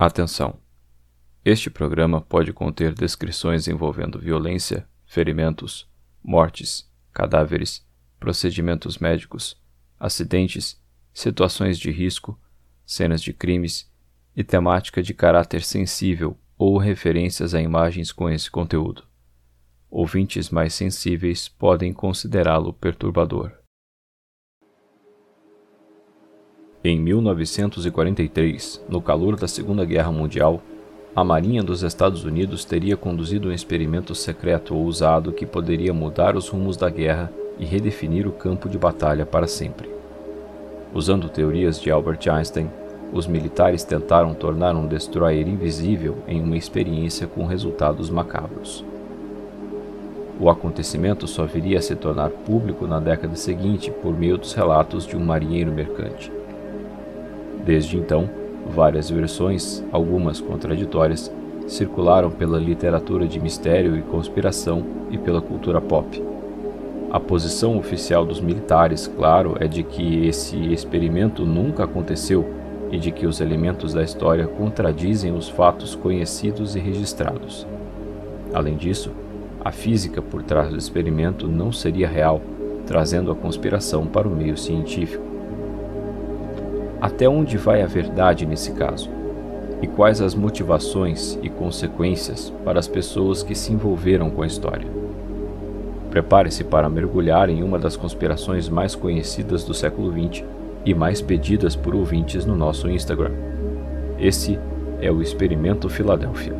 Atenção! Este programa pode conter descrições envolvendo violência, ferimentos, mortes, cadáveres, procedimentos médicos, acidentes, situações de risco, cenas de crimes e temática de caráter sensível ou referências a imagens com esse conteúdo. Ouvintes mais sensíveis podem considerá-lo perturbador. Em 1943, no calor da Segunda Guerra Mundial, a Marinha dos Estados Unidos teria conduzido um experimento secreto ousado que poderia mudar os rumos da guerra e redefinir o campo de batalha para sempre. Usando teorias de Albert Einstein, os militares tentaram tornar um destroyer invisível em uma experiência com resultados macabros. O acontecimento só viria a se tornar público na década seguinte por meio dos relatos de um marinheiro mercante. Desde então, várias versões, algumas contraditórias, circularam pela literatura de mistério e conspiração e pela cultura pop. A posição oficial dos militares, claro, é de que esse experimento nunca aconteceu e de que os elementos da história contradizem os fatos conhecidos e registrados. Além disso, a física por trás do experimento não seria real, trazendo a conspiração para o meio científico. Até onde vai a verdade nesse caso? E quais as motivações e consequências para as pessoas que se envolveram com a história? Prepare-se para mergulhar em uma das conspirações mais conhecidas do século XX e mais pedidas por ouvintes no nosso Instagram. Esse é o Experimento Filadélfia.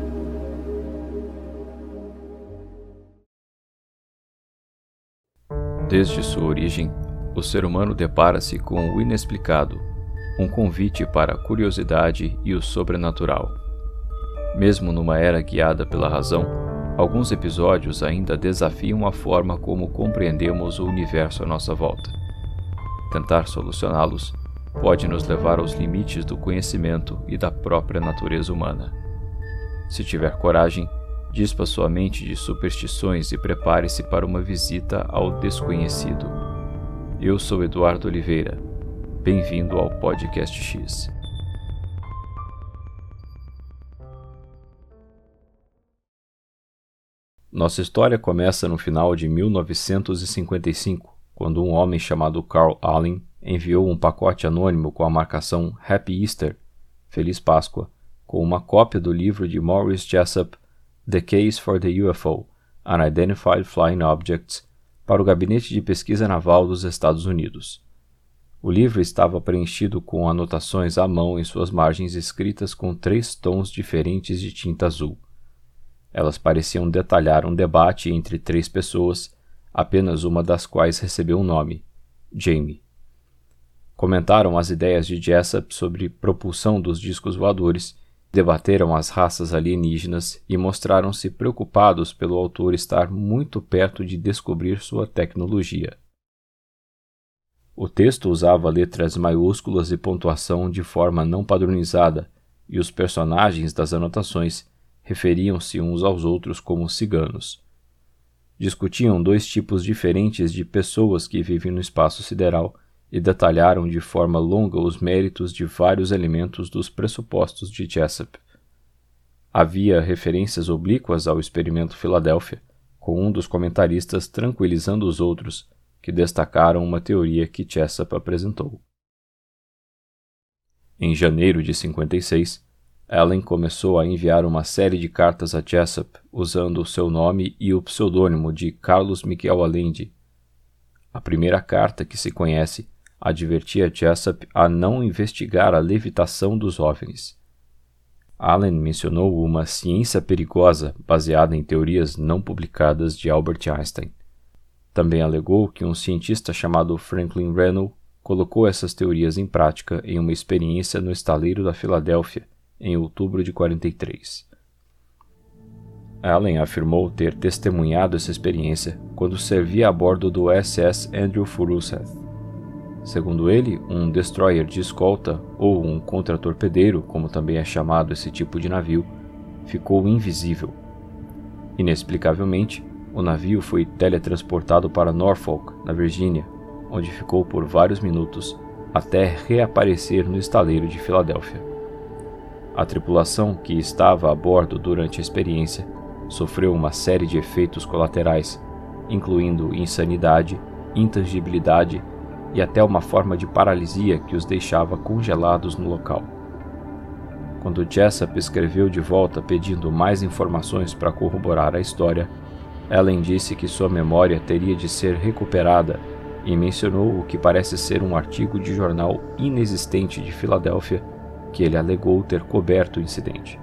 Desde sua origem, o ser humano depara-se com o inexplicado um convite para a curiosidade e o sobrenatural. Mesmo numa era guiada pela razão, alguns episódios ainda desafiam a forma como compreendemos o universo à nossa volta. Tentar solucioná-los pode nos levar aos limites do conhecimento e da própria natureza humana. Se tiver coragem, dispa sua mente de superstições e prepare-se para uma visita ao desconhecido. Eu sou Eduardo Oliveira Bem-vindo ao Podcast X. Nossa história começa no final de 1955, quando um homem chamado Carl Allen enviou um pacote anônimo com a marcação Happy Easter, Feliz Páscoa, com uma cópia do livro de Maurice Jessup, The Case for the UFO, Unidentified Flying Objects, para o Gabinete de Pesquisa Naval dos Estados Unidos. O livro estava preenchido com anotações à mão em suas margens escritas com três tons diferentes de tinta azul. Elas pareciam detalhar um debate entre três pessoas, apenas uma das quais recebeu um nome: Jamie. Comentaram as ideias de Jessup sobre propulsão dos discos voadores, debateram as raças alienígenas e mostraram-se preocupados pelo autor estar muito perto de descobrir sua tecnologia. O texto usava letras maiúsculas e pontuação de forma não padronizada, e os personagens das anotações referiam-se uns aos outros como ciganos. Discutiam dois tipos diferentes de pessoas que vivem no espaço sideral e detalharam de forma longa os méritos de vários elementos dos pressupostos de Jessup. Havia referências oblíquas ao experimento Filadélfia, com um dos comentaristas tranquilizando os outros que destacaram uma teoria que Jessup apresentou. Em janeiro de 56, Allen começou a enviar uma série de cartas a Jessup usando o seu nome e o pseudônimo de Carlos Michael Allende. A primeira carta que se conhece advertia Jessup a não investigar a levitação dos OVNIs. Allen mencionou uma ciência perigosa baseada em teorias não publicadas de Albert Einstein. Também alegou que um cientista chamado Franklin Rennell colocou essas teorias em prática em uma experiência no estaleiro da Filadélfia em outubro de 43. Allen afirmou ter testemunhado essa experiência quando servia a bordo do SS Andrew Furuseth. Segundo ele, um destroyer de escolta, ou um contratorpedeiro, como também é chamado esse tipo de navio, ficou invisível. Inexplicavelmente, o navio foi teletransportado para Norfolk, na Virgínia, onde ficou por vários minutos até reaparecer no estaleiro de Filadélfia. A tripulação que estava a bordo durante a experiência sofreu uma série de efeitos colaterais, incluindo insanidade, intangibilidade e até uma forma de paralisia que os deixava congelados no local. Quando Jessup escreveu de volta pedindo mais informações para corroborar a história, Ellen disse que sua memória teria de ser recuperada e mencionou o que parece ser um artigo de jornal inexistente de Filadélfia que ele alegou ter coberto o incidente.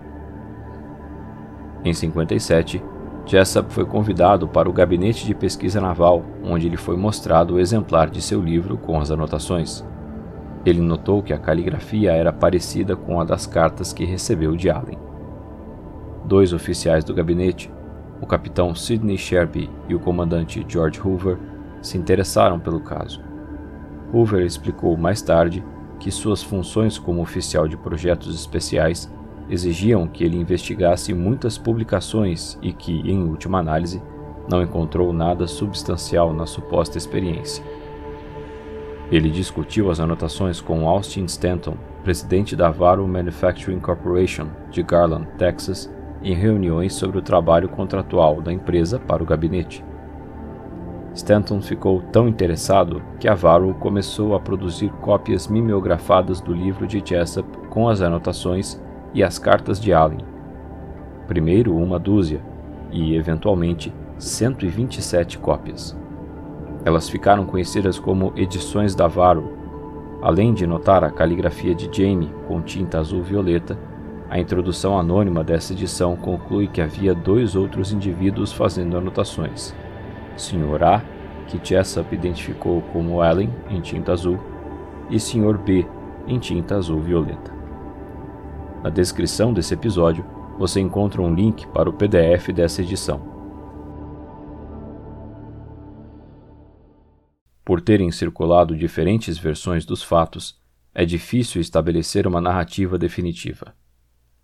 Em 57, Jessup foi convidado para o Gabinete de Pesquisa Naval, onde lhe foi mostrado o exemplar de seu livro com as anotações. Ele notou que a caligrafia era parecida com a das cartas que recebeu de Allen. Dois oficiais do gabinete, o capitão Sidney Sherby e o comandante George Hoover, se interessaram pelo caso. Hoover explicou mais tarde que suas funções como oficial de projetos especiais exigiam que ele investigasse muitas publicações e que, em última análise, não encontrou nada substancial na suposta experiência. Ele discutiu as anotações com Austin Stanton, presidente da Varo Manufacturing Corporation de Garland, Texas, em reuniões sobre o trabalho contratual da empresa para o gabinete. Stanton ficou tão interessado que a Varo começou a produzir cópias mimeografadas do livro de Jessup com as anotações e as cartas de Allen. Primeiro uma dúzia e, eventualmente, 127 cópias. Elas ficaram conhecidas como edições da Varo. Além de notar a caligrafia de Jamie com tinta azul-violeta, a introdução anônima dessa edição conclui que havia dois outros indivíduos fazendo anotações. Sr. A, que Jessup identificou como Allen em tinta azul, e Sr. B em tinta azul-violeta. Na descrição desse episódio, você encontra um link para o PDF dessa edição. Por terem circulado diferentes versões dos fatos, é difícil estabelecer uma narrativa definitiva.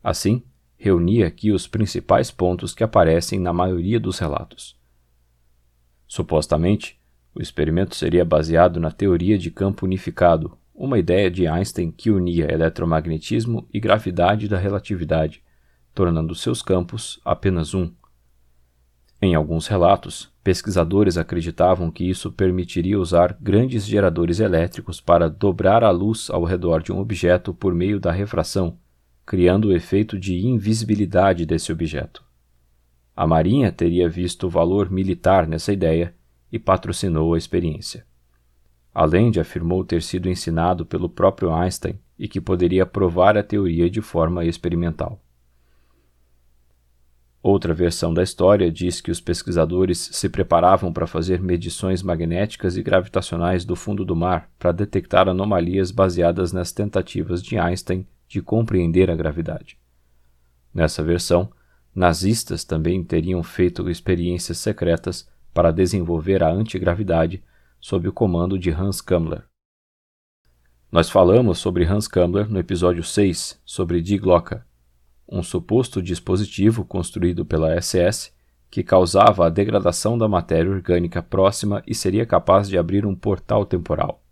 Assim, reuni aqui os principais pontos que aparecem na maioria dos relatos. Supostamente, o experimento seria baseado na teoria de campo unificado, uma ideia de Einstein que unia eletromagnetismo e gravidade da relatividade, tornando seus campos apenas um. Em alguns relatos, pesquisadores acreditavam que isso permitiria usar grandes geradores elétricos para dobrar a luz ao redor de um objeto por meio da refração, criando o efeito de invisibilidade desse objeto. A Marinha teria visto valor militar nessa ideia e patrocinou a experiência. Além afirmou ter sido ensinado pelo próprio Einstein e que poderia provar a teoria de forma experimental. Outra versão da história diz que os pesquisadores se preparavam para fazer medições magnéticas e gravitacionais do fundo do mar para detectar anomalias baseadas nas tentativas de Einstein de compreender a gravidade. Nessa versão, nazistas também teriam feito experiências secretas para desenvolver a antigravidade sob o comando de Hans Kammler. Nós falamos sobre Hans Kammler no episódio 6 sobre Die Glocke, um suposto dispositivo construído pela SS que causava a degradação da matéria orgânica próxima e seria capaz de abrir um portal temporal.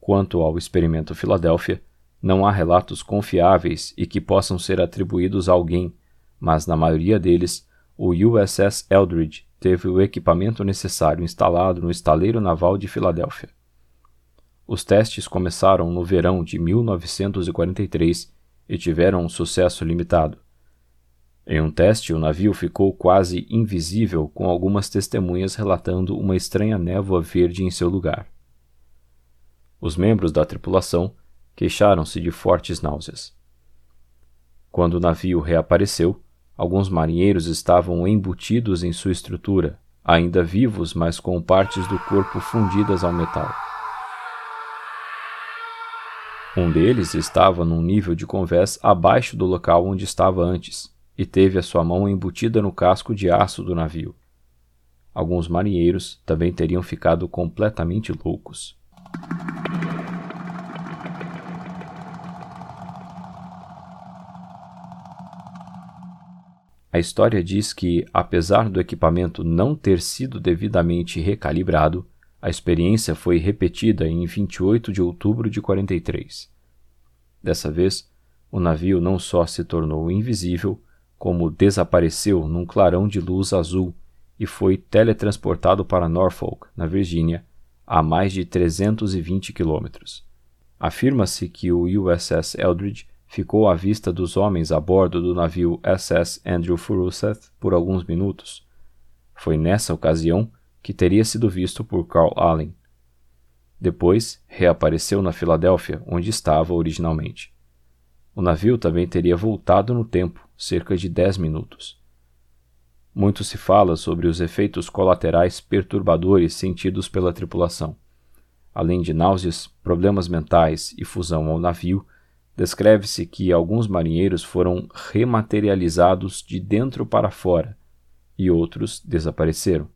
Quanto ao experimento Filadélfia, não há relatos confiáveis e que possam ser atribuídos a alguém, mas na maioria deles, o USS Eldridge teve o equipamento necessário instalado no estaleiro naval de Filadélfia. Os testes começaram no verão de 1943 e tiveram um sucesso limitado. Em um teste, o navio ficou quase invisível, com algumas testemunhas relatando uma estranha névoa verde em seu lugar. Os membros da tripulação queixaram-se de fortes náuseas. Quando o navio reapareceu, Alguns marinheiros estavam embutidos em sua estrutura, ainda vivos, mas com partes do corpo fundidas ao metal. Um deles estava num nível de convés abaixo do local onde estava antes, e teve a sua mão embutida no casco de aço do navio. Alguns marinheiros também teriam ficado completamente loucos. A história diz que, apesar do equipamento não ter sido devidamente recalibrado, a experiência foi repetida em 28 de outubro de 43. Dessa vez, O navio não só se tornou invisível, como desapareceu num clarão de luz azul e foi teletransportado para Norfolk, na Virgínia, a mais de 320 quilômetros. Afirma-se que o USS Eldridge ficou à vista dos homens a bordo do navio SS Andrew Furuseth por alguns minutos. Foi nessa ocasião que teria sido visto por Carl Allen. Depois, reapareceu na Filadélfia, onde estava originalmente. O navio também teria voltado no tempo, cerca de dez minutos. Muito se fala sobre os efeitos colaterais perturbadores sentidos pela tripulação. Além de náuseas, problemas mentais e fusão ao navio, descreve-se que alguns marinheiros foram rematerializados de dentro para fora e outros desapareceram.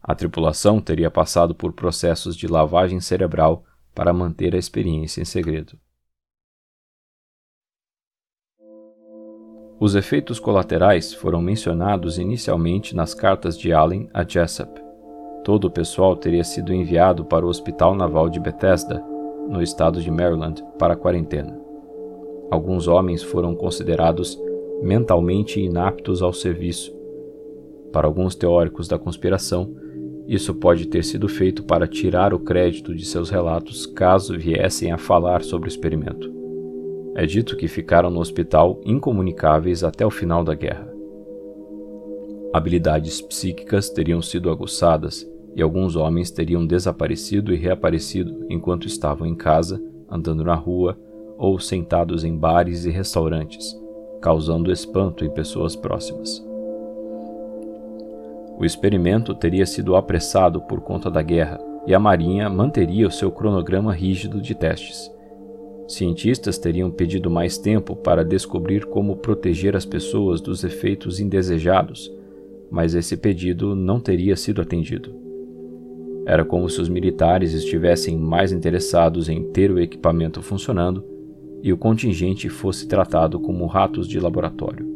A tripulação teria passado por processos de lavagem cerebral para manter a experiência em segredo. Os efeitos colaterais foram mencionados inicialmente nas cartas de Allen a Jessup. Todo o pessoal teria sido enviado para o Hospital Naval de Bethesda, no estado de Maryland, para a quarentena. Alguns homens foram considerados mentalmente inaptos ao serviço. Para alguns teóricos da conspiração, isso pode ter sido feito para tirar o crédito de seus relatos caso viessem a falar sobre o experimento. É dito que ficaram no hospital incomunicáveis até o final da guerra. Habilidades psíquicas teriam sido aguçadas e alguns homens teriam desaparecido e reaparecido enquanto estavam em casa, andando na rua ou sentados em bares e restaurantes, causando espanto em pessoas próximas. O experimento teria sido apressado por conta da guerra e a Marinha manteria o seu cronograma rígido de testes Cientistas teriam pedido mais tempo para descobrir como proteger as pessoas dos efeitos indesejados, mas esse pedido não teria sido atendido. Era como se os militares estivessem mais interessados em ter o equipamento funcionando e o contingente fosse tratado como ratos de laboratório.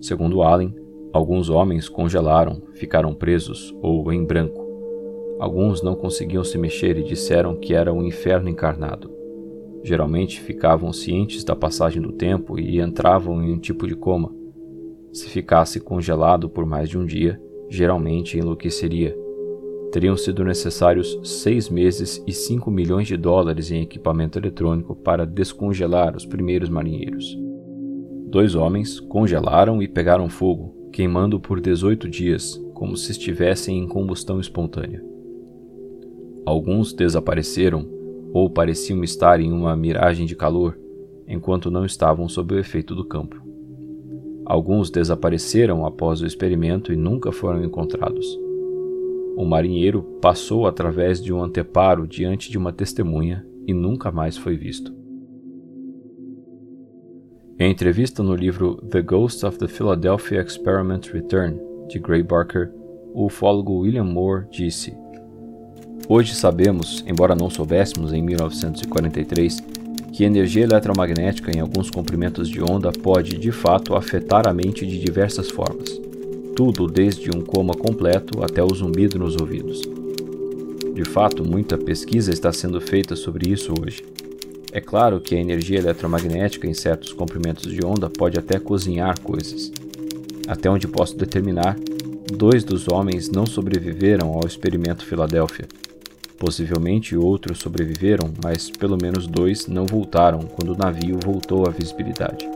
Segundo Allen, alguns homens congelaram, ficaram presos ou em branco. Alguns não conseguiam se mexer e disseram que era um inferno encarnado. Geralmente ficavam cientes da passagem do tempo e entravam em um tipo de coma. Se ficasse congelado por mais de um dia, geralmente enlouqueceria. Teriam sido necessários seis meses e cinco milhões de dólares em equipamento eletrônico para descongelar os primeiros marinheiros. Dois homens congelaram e pegaram fogo, queimando por 18 dias, como se estivessem em combustão espontânea. Alguns desapareceram ou pareciam estar em uma miragem de calor, enquanto não estavam sob o efeito do campo. Alguns desapareceram após o experimento e nunca foram encontrados. O marinheiro passou através de um anteparo diante de uma testemunha e nunca mais foi visto. Em entrevista no livro The Ghost of the Philadelphia Experiment Return, de Gray Barker, o ufólogo William Moore disse: Hoje sabemos, embora não soubéssemos em 1943, que energia eletromagnética em alguns comprimentos de onda pode de fato afetar a mente de diversas formas. Tudo desde um coma completo até o zumbido nos ouvidos. De fato, muita pesquisa está sendo feita sobre isso hoje. É claro que a energia eletromagnética em certos comprimentos de onda pode até cozinhar coisas. Até onde posso determinar, dois dos homens não sobreviveram ao experimento Filadélfia Possivelmente outros sobreviveram, mas pelo menos dois não voltaram quando o navio voltou à visibilidade.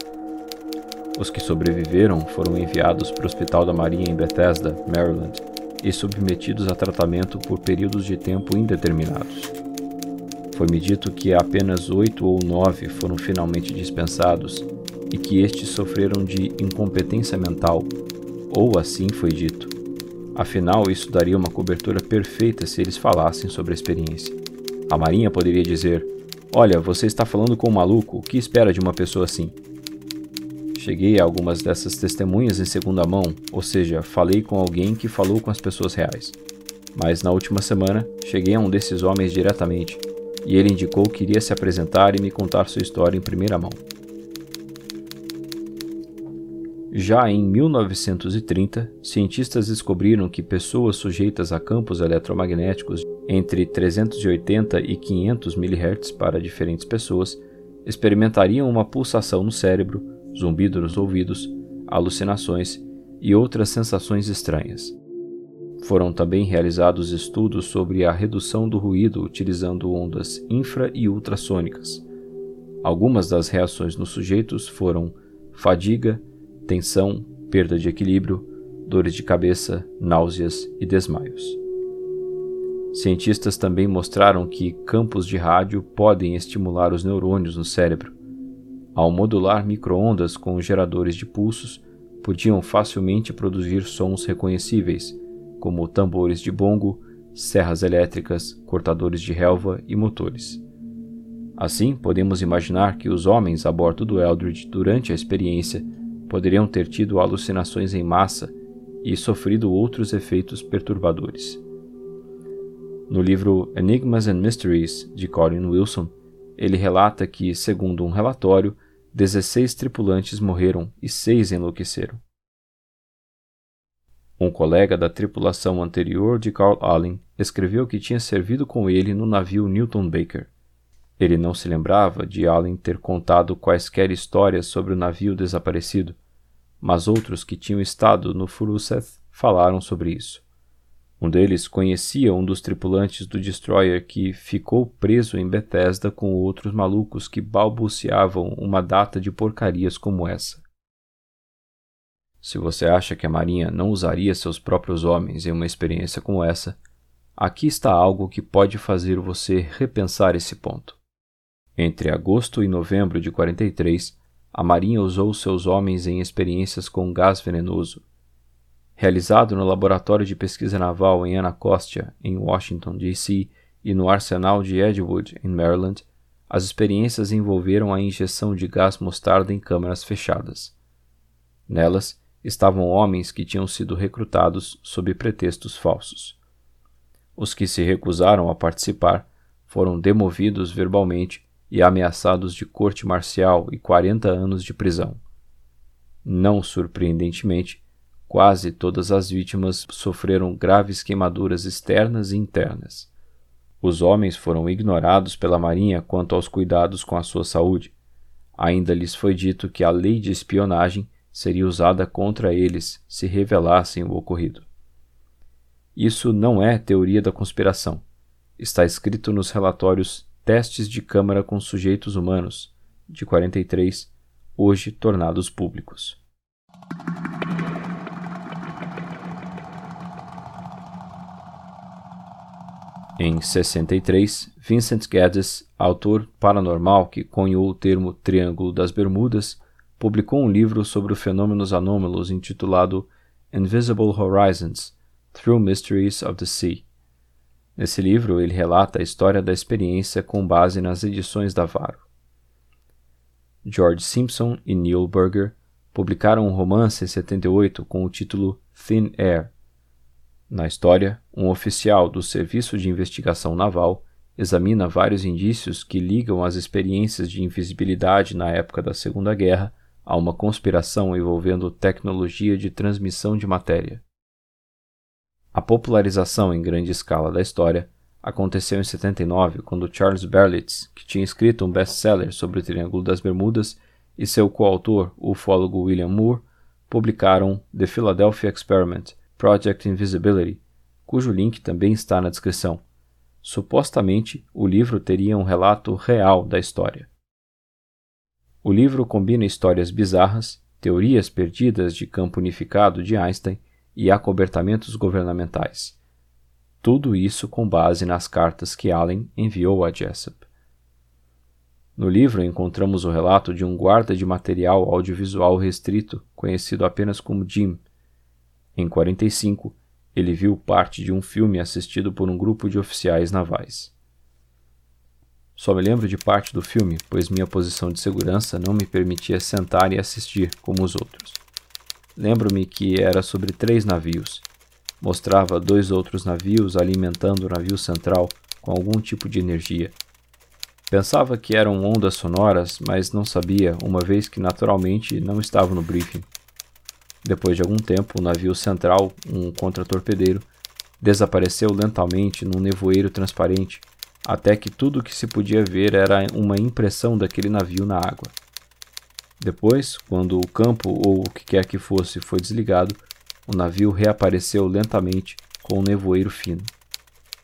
Os que sobreviveram foram enviados para o Hospital da Marinha em Bethesda, Maryland, e submetidos a tratamento por períodos de tempo indeterminados. Foi-me dito que apenas oito ou nove foram finalmente dispensados e que estes sofreram de incompetência mental, ou assim foi dito. Afinal, isso daria uma cobertura perfeita se eles falassem sobre a experiência. A Marinha poderia dizer: Olha, você está falando com um maluco, o que espera de uma pessoa assim? Cheguei a algumas dessas testemunhas em segunda mão, ou seja, falei com alguém que falou com as pessoas reais. Mas na última semana, cheguei a um desses homens diretamente, e ele indicou que iria se apresentar e me contar sua história em primeira mão. Já em 1930, cientistas descobriram que pessoas sujeitas a campos eletromagnéticos entre 380 e 500 MHz para diferentes pessoas experimentariam uma pulsação no cérebro, zumbido nos ouvidos, alucinações e outras sensações estranhas. Foram também realizados estudos sobre a redução do ruído utilizando ondas infra e ultrassônicas. Algumas das reações nos sujeitos foram fadiga, tensão, perda de equilíbrio, dores de cabeça, náuseas e desmaios. Cientistas também mostraram que campos de rádio podem estimular os neurônios no cérebro. Ao modular microondas com geradores de pulsos, podiam facilmente produzir sons reconhecíveis, como tambores de bongo, serras elétricas, cortadores de relva e motores. Assim, podemos imaginar que os homens a bordo do Eldridge durante a experiência poderiam ter tido alucinações em massa e sofrido outros efeitos perturbadores. No livro Enigmas and Mysteries, de Colin Wilson, ele relata que, segundo um relatório, 16 tripulantes morreram e seis enlouqueceram. Um colega da tripulação anterior de Carl Allen escreveu que tinha servido com ele no navio Newton Baker. Ele não se lembrava de Allen ter contado quaisquer histórias sobre o navio desaparecido, mas outros que tinham estado no Furuseth falaram sobre isso. Um deles conhecia um dos tripulantes do destroyer que ficou preso em Bethesda com outros malucos que balbuciavam uma data de porcarias como essa. Se você acha que a Marinha não usaria seus próprios homens em uma experiência como essa, aqui está algo que pode fazer você repensar esse ponto. Entre agosto e novembro de 43, a Marinha usou seus homens em experiências com gás venenoso. Realizado no Laboratório de Pesquisa Naval em Anacostia, em Washington, D.C., e no Arsenal de Edgewood, em Maryland, as experiências envolveram a injeção de gás mostarda em câmaras fechadas. Nelas, estavam homens que tinham sido recrutados sob pretextos falsos. Os que se recusaram a participar foram demovidos verbalmente e ameaçados de corte marcial e 40 anos de prisão. Não surpreendentemente, quase todas as vítimas sofreram graves queimaduras externas e internas. Os homens foram ignorados pela Marinha quanto aos cuidados com a sua saúde. Ainda lhes foi dito que a lei de espionagem seria usada contra eles se revelassem o ocorrido. Isso não é teoria da conspiração. Está escrito nos relatórios Testes de Câmara com Sujeitos Humanos, de 43, hoje tornados públicos. Em 63, Vincent Geddes, autor paranormal que cunhou o termo Triângulo das Bermudas, publicou um livro sobre fenômenos anômalos intitulado Invisible Horizons Through Mysteries of the Sea. Nesse livro, ele relata a história da experiência com base nas edições da Varo. George Simpson e Neil Burger publicaram um romance em 78 com o título Thin Air. Na história, um oficial do Serviço de Investigação Naval examina vários indícios que ligam as experiências de invisibilidade na época da Segunda Guerra a uma conspiração envolvendo tecnologia de transmissão de matéria. A popularização em grande escala da história aconteceu em 79, quando Charles Berlitz, que tinha escrito um best-seller sobre o Triângulo das Bermudas, e seu coautor, o ufólogo William Moore, publicaram The Philadelphia Experiment Project Invisibility, cujo link também está na descrição. Supostamente, o livro teria um relato real da história. O livro combina histórias bizarras, teorias perdidas de campo unificado de Einstein e acobertamentos governamentais. Tudo isso com base nas cartas que Allen enviou a Jessup. No livro encontramos o relato de um guarda de material audiovisual restrito, conhecido apenas como Jim. Em 45, ele viu parte de um filme assistido por um grupo de oficiais navais. Só me lembro de parte do filme, pois minha posição de segurança não me permitia sentar e assistir como os outros. Lembro-me que era sobre três navios. Mostrava dois outros navios alimentando o navio central com algum tipo de energia. Pensava que eram ondas sonoras, mas não sabia, uma vez que naturalmente não estava no briefing. Depois de algum tempo, o navio central, um contratorpedeiro, desapareceu lentamente num nevoeiro transparente até que tudo o que se podia ver era uma impressão daquele navio na água. Depois, quando o campo ou o que quer que fosse foi desligado, o navio reapareceu lentamente com um nevoeiro fino.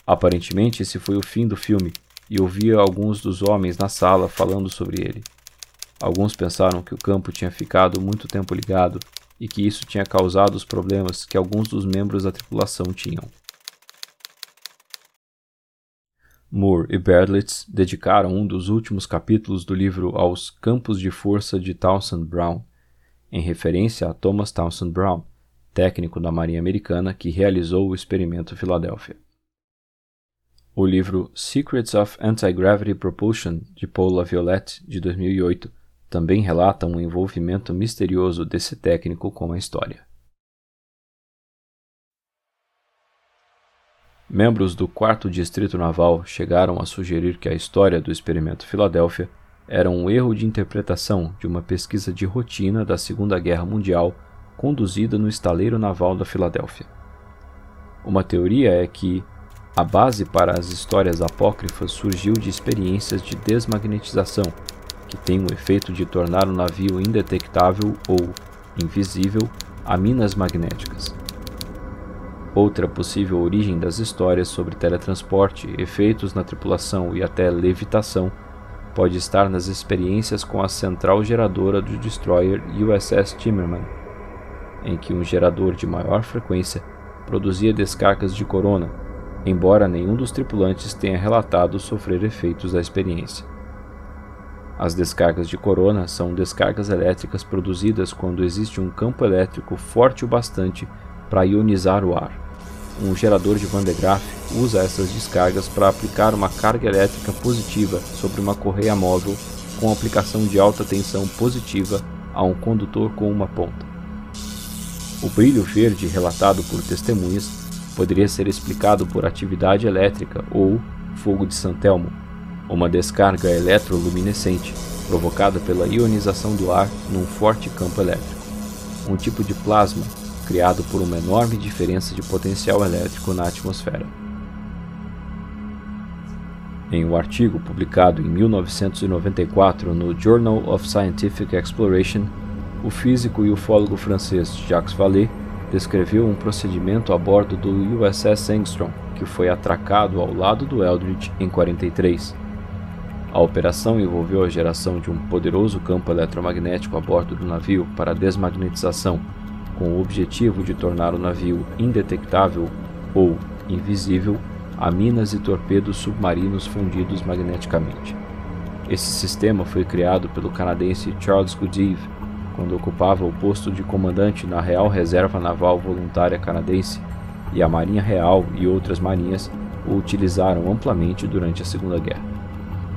Aparentemente, esse foi o fim do filme, e ouvia alguns dos homens na sala falando sobre ele. Alguns pensaram que o campo tinha ficado muito tempo ligado e que isso tinha causado os problemas que alguns dos membros da tripulação tinham. Moore e Berlitz dedicaram um dos últimos capítulos do livro aos campos de força de Townsend Brown, em referência a Thomas Townsend Brown, técnico da Marinha Americana que realizou o experimento Filadélfia. O livro Secrets of Anti-Gravity Propulsion, de Paul Laviolette, de 2008, também relata um envolvimento misterioso desse técnico com a história. Membros do 4 Distrito Naval chegaram a sugerir que a história do experimento Filadélfia era um erro de interpretação de uma pesquisa de rotina da Segunda Guerra Mundial conduzida no estaleiro naval da Filadélfia. Uma teoria é que a base para as histórias apócrifas surgiu de experiências de desmagnetização que tem o efeito de tornar o navio indetectável ou invisível a minas magnéticas. Outra possível origem das histórias sobre teletransporte, efeitos na tripulação e até levitação pode estar nas experiências com a central geradora do destroyer USS Timmerman, em que um gerador de maior frequência produzia descargas de corona, embora nenhum dos tripulantes tenha relatado sofrer efeitos da experiência. As descargas de corona são descargas elétricas produzidas quando existe um campo elétrico forte o bastante para ionizar o ar. Um gerador de Van de Graaff usa essas descargas para aplicar uma carga elétrica positiva sobre uma correia móvel com aplicação de alta tensão positiva a um condutor com uma ponta. O brilho verde relatado por testemunhas poderia ser explicado por atividade elétrica ou fogo de Santelmo, uma descarga eletroluminescente provocada pela ionização do ar num forte campo elétrico, um tipo de plasma criado por uma enorme diferença de potencial elétrico na atmosfera. Em um artigo publicado em 1994 no Journal of Scientific Exploration, o físico e ufólogo francês Jacques Vallée descreveu um procedimento a bordo do USS Engstrom que foi atracado ao lado do Eldridge em 43 a operação envolveu a geração de um poderoso campo eletromagnético a bordo do navio para desmagnetização, com o objetivo de tornar o navio indetectável ou invisível a minas e torpedos submarinos fundidos magneticamente. Esse sistema foi criado pelo canadense Charles Goodeve quando ocupava o posto de comandante na Real Reserva Naval Voluntária Canadense, e a Marinha Real e outras marinhas o utilizaram amplamente durante a Segunda Guerra.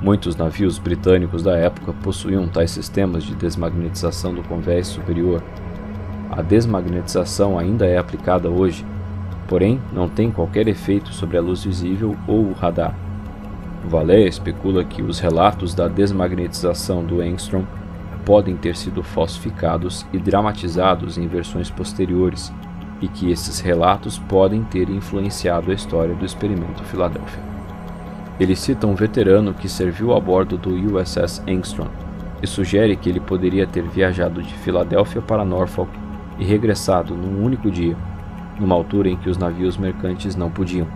Muitos navios britânicos da época possuíam tais sistemas de desmagnetização do convés superior. A desmagnetização ainda é aplicada hoje, porém não tem qualquer efeito sobre a luz visível ou o radar. Valé especula que os relatos da desmagnetização do Engstrom podem ter sido falsificados e dramatizados em versões posteriores, e que esses relatos podem ter influenciado a história do experimento Filadélfia. Ele cita um veterano que serviu a bordo do USS Engstrom e sugere que ele poderia ter viajado de Filadélfia para Norfolk e regressado num único dia, numa altura em que os navios mercantes não podiam.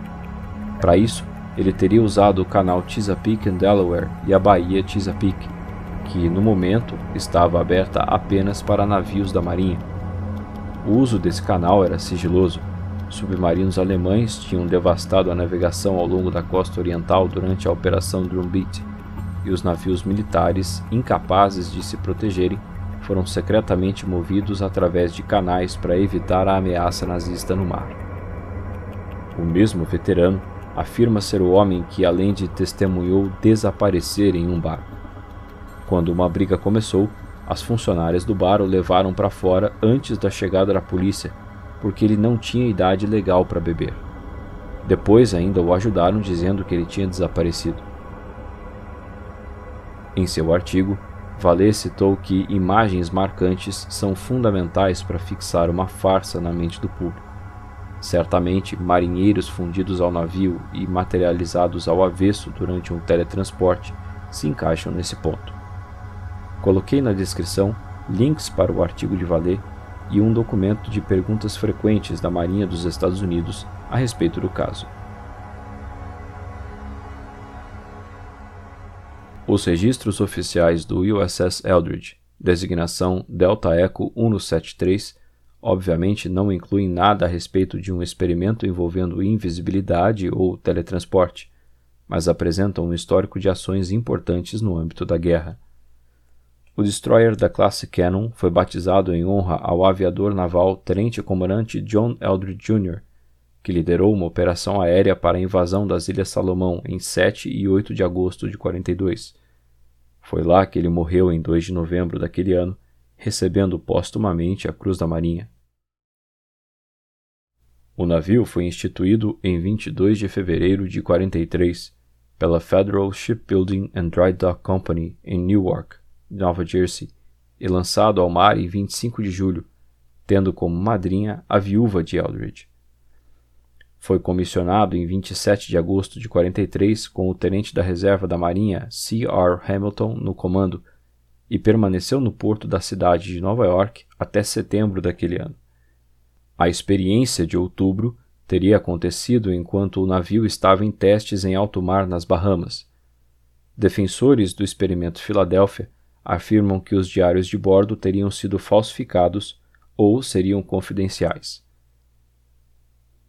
Para isso, ele teria usado o canal Chesapeake and Delaware e a Baía Chesapeake, que no momento estava aberta apenas para navios da Marinha. O uso desse canal era sigiloso Submarinos alemães tinham devastado a navegação ao longo da costa oriental durante a Operação Drumbeat, e os navios militares, incapazes de se protegerem, foram secretamente movidos através de canais para evitar a ameaça nazista no mar. O mesmo veterano afirma ser o homem que, além de testemunhou desaparecer em um bar. Quando uma briga começou, as funcionárias do bar o levaram para fora antes da chegada da polícia porque ele não tinha idade legal para beber. Depois ainda o ajudaram dizendo que ele tinha desaparecido. Em seu artigo, Vallée citou que imagens marcantes são fundamentais para fixar uma farsa na mente do público. Certamente, marinheiros fundidos ao navio e materializados ao avesso durante um teletransporte se encaixam nesse ponto. Coloquei na descrição links para o artigo de Valer e um documento de perguntas frequentes da Marinha dos Estados Unidos a respeito do caso. Os registros oficiais do USS Eldridge, designação Delta Echo 173, obviamente não incluem nada a respeito de um experimento envolvendo invisibilidade ou teletransporte, mas apresentam um histórico de ações importantes no âmbito da guerra. O destroyer da classe Cannon foi batizado em honra ao aviador naval Tenente-Comandante John Eldridge Jr., que liderou uma operação aérea para a invasão das Ilhas Salomão em 7 e 8 de agosto de 42. Foi lá que ele morreu em 2 de novembro daquele ano, recebendo postumamente a Cruz da Marinha. O navio foi instituído em 22 de fevereiro de 43 pela Federal Shipbuilding and Dry Dock Company em Newark, Nova Jersey, e lançado ao mar em 25 de julho, tendo como madrinha a viúva de Eldridge. Foi comissionado em 27 de agosto de 43 com o tenente da reserva da Marinha C. R. Hamilton no comando e permaneceu no porto da cidade de Nova York até setembro daquele ano. A experiência de outubro teria acontecido enquanto o navio estava em testes em alto mar nas Bahamas. Defensores do experimento Filadélfia afirmam que os diários de bordo teriam sido falsificados ou seriam confidenciais.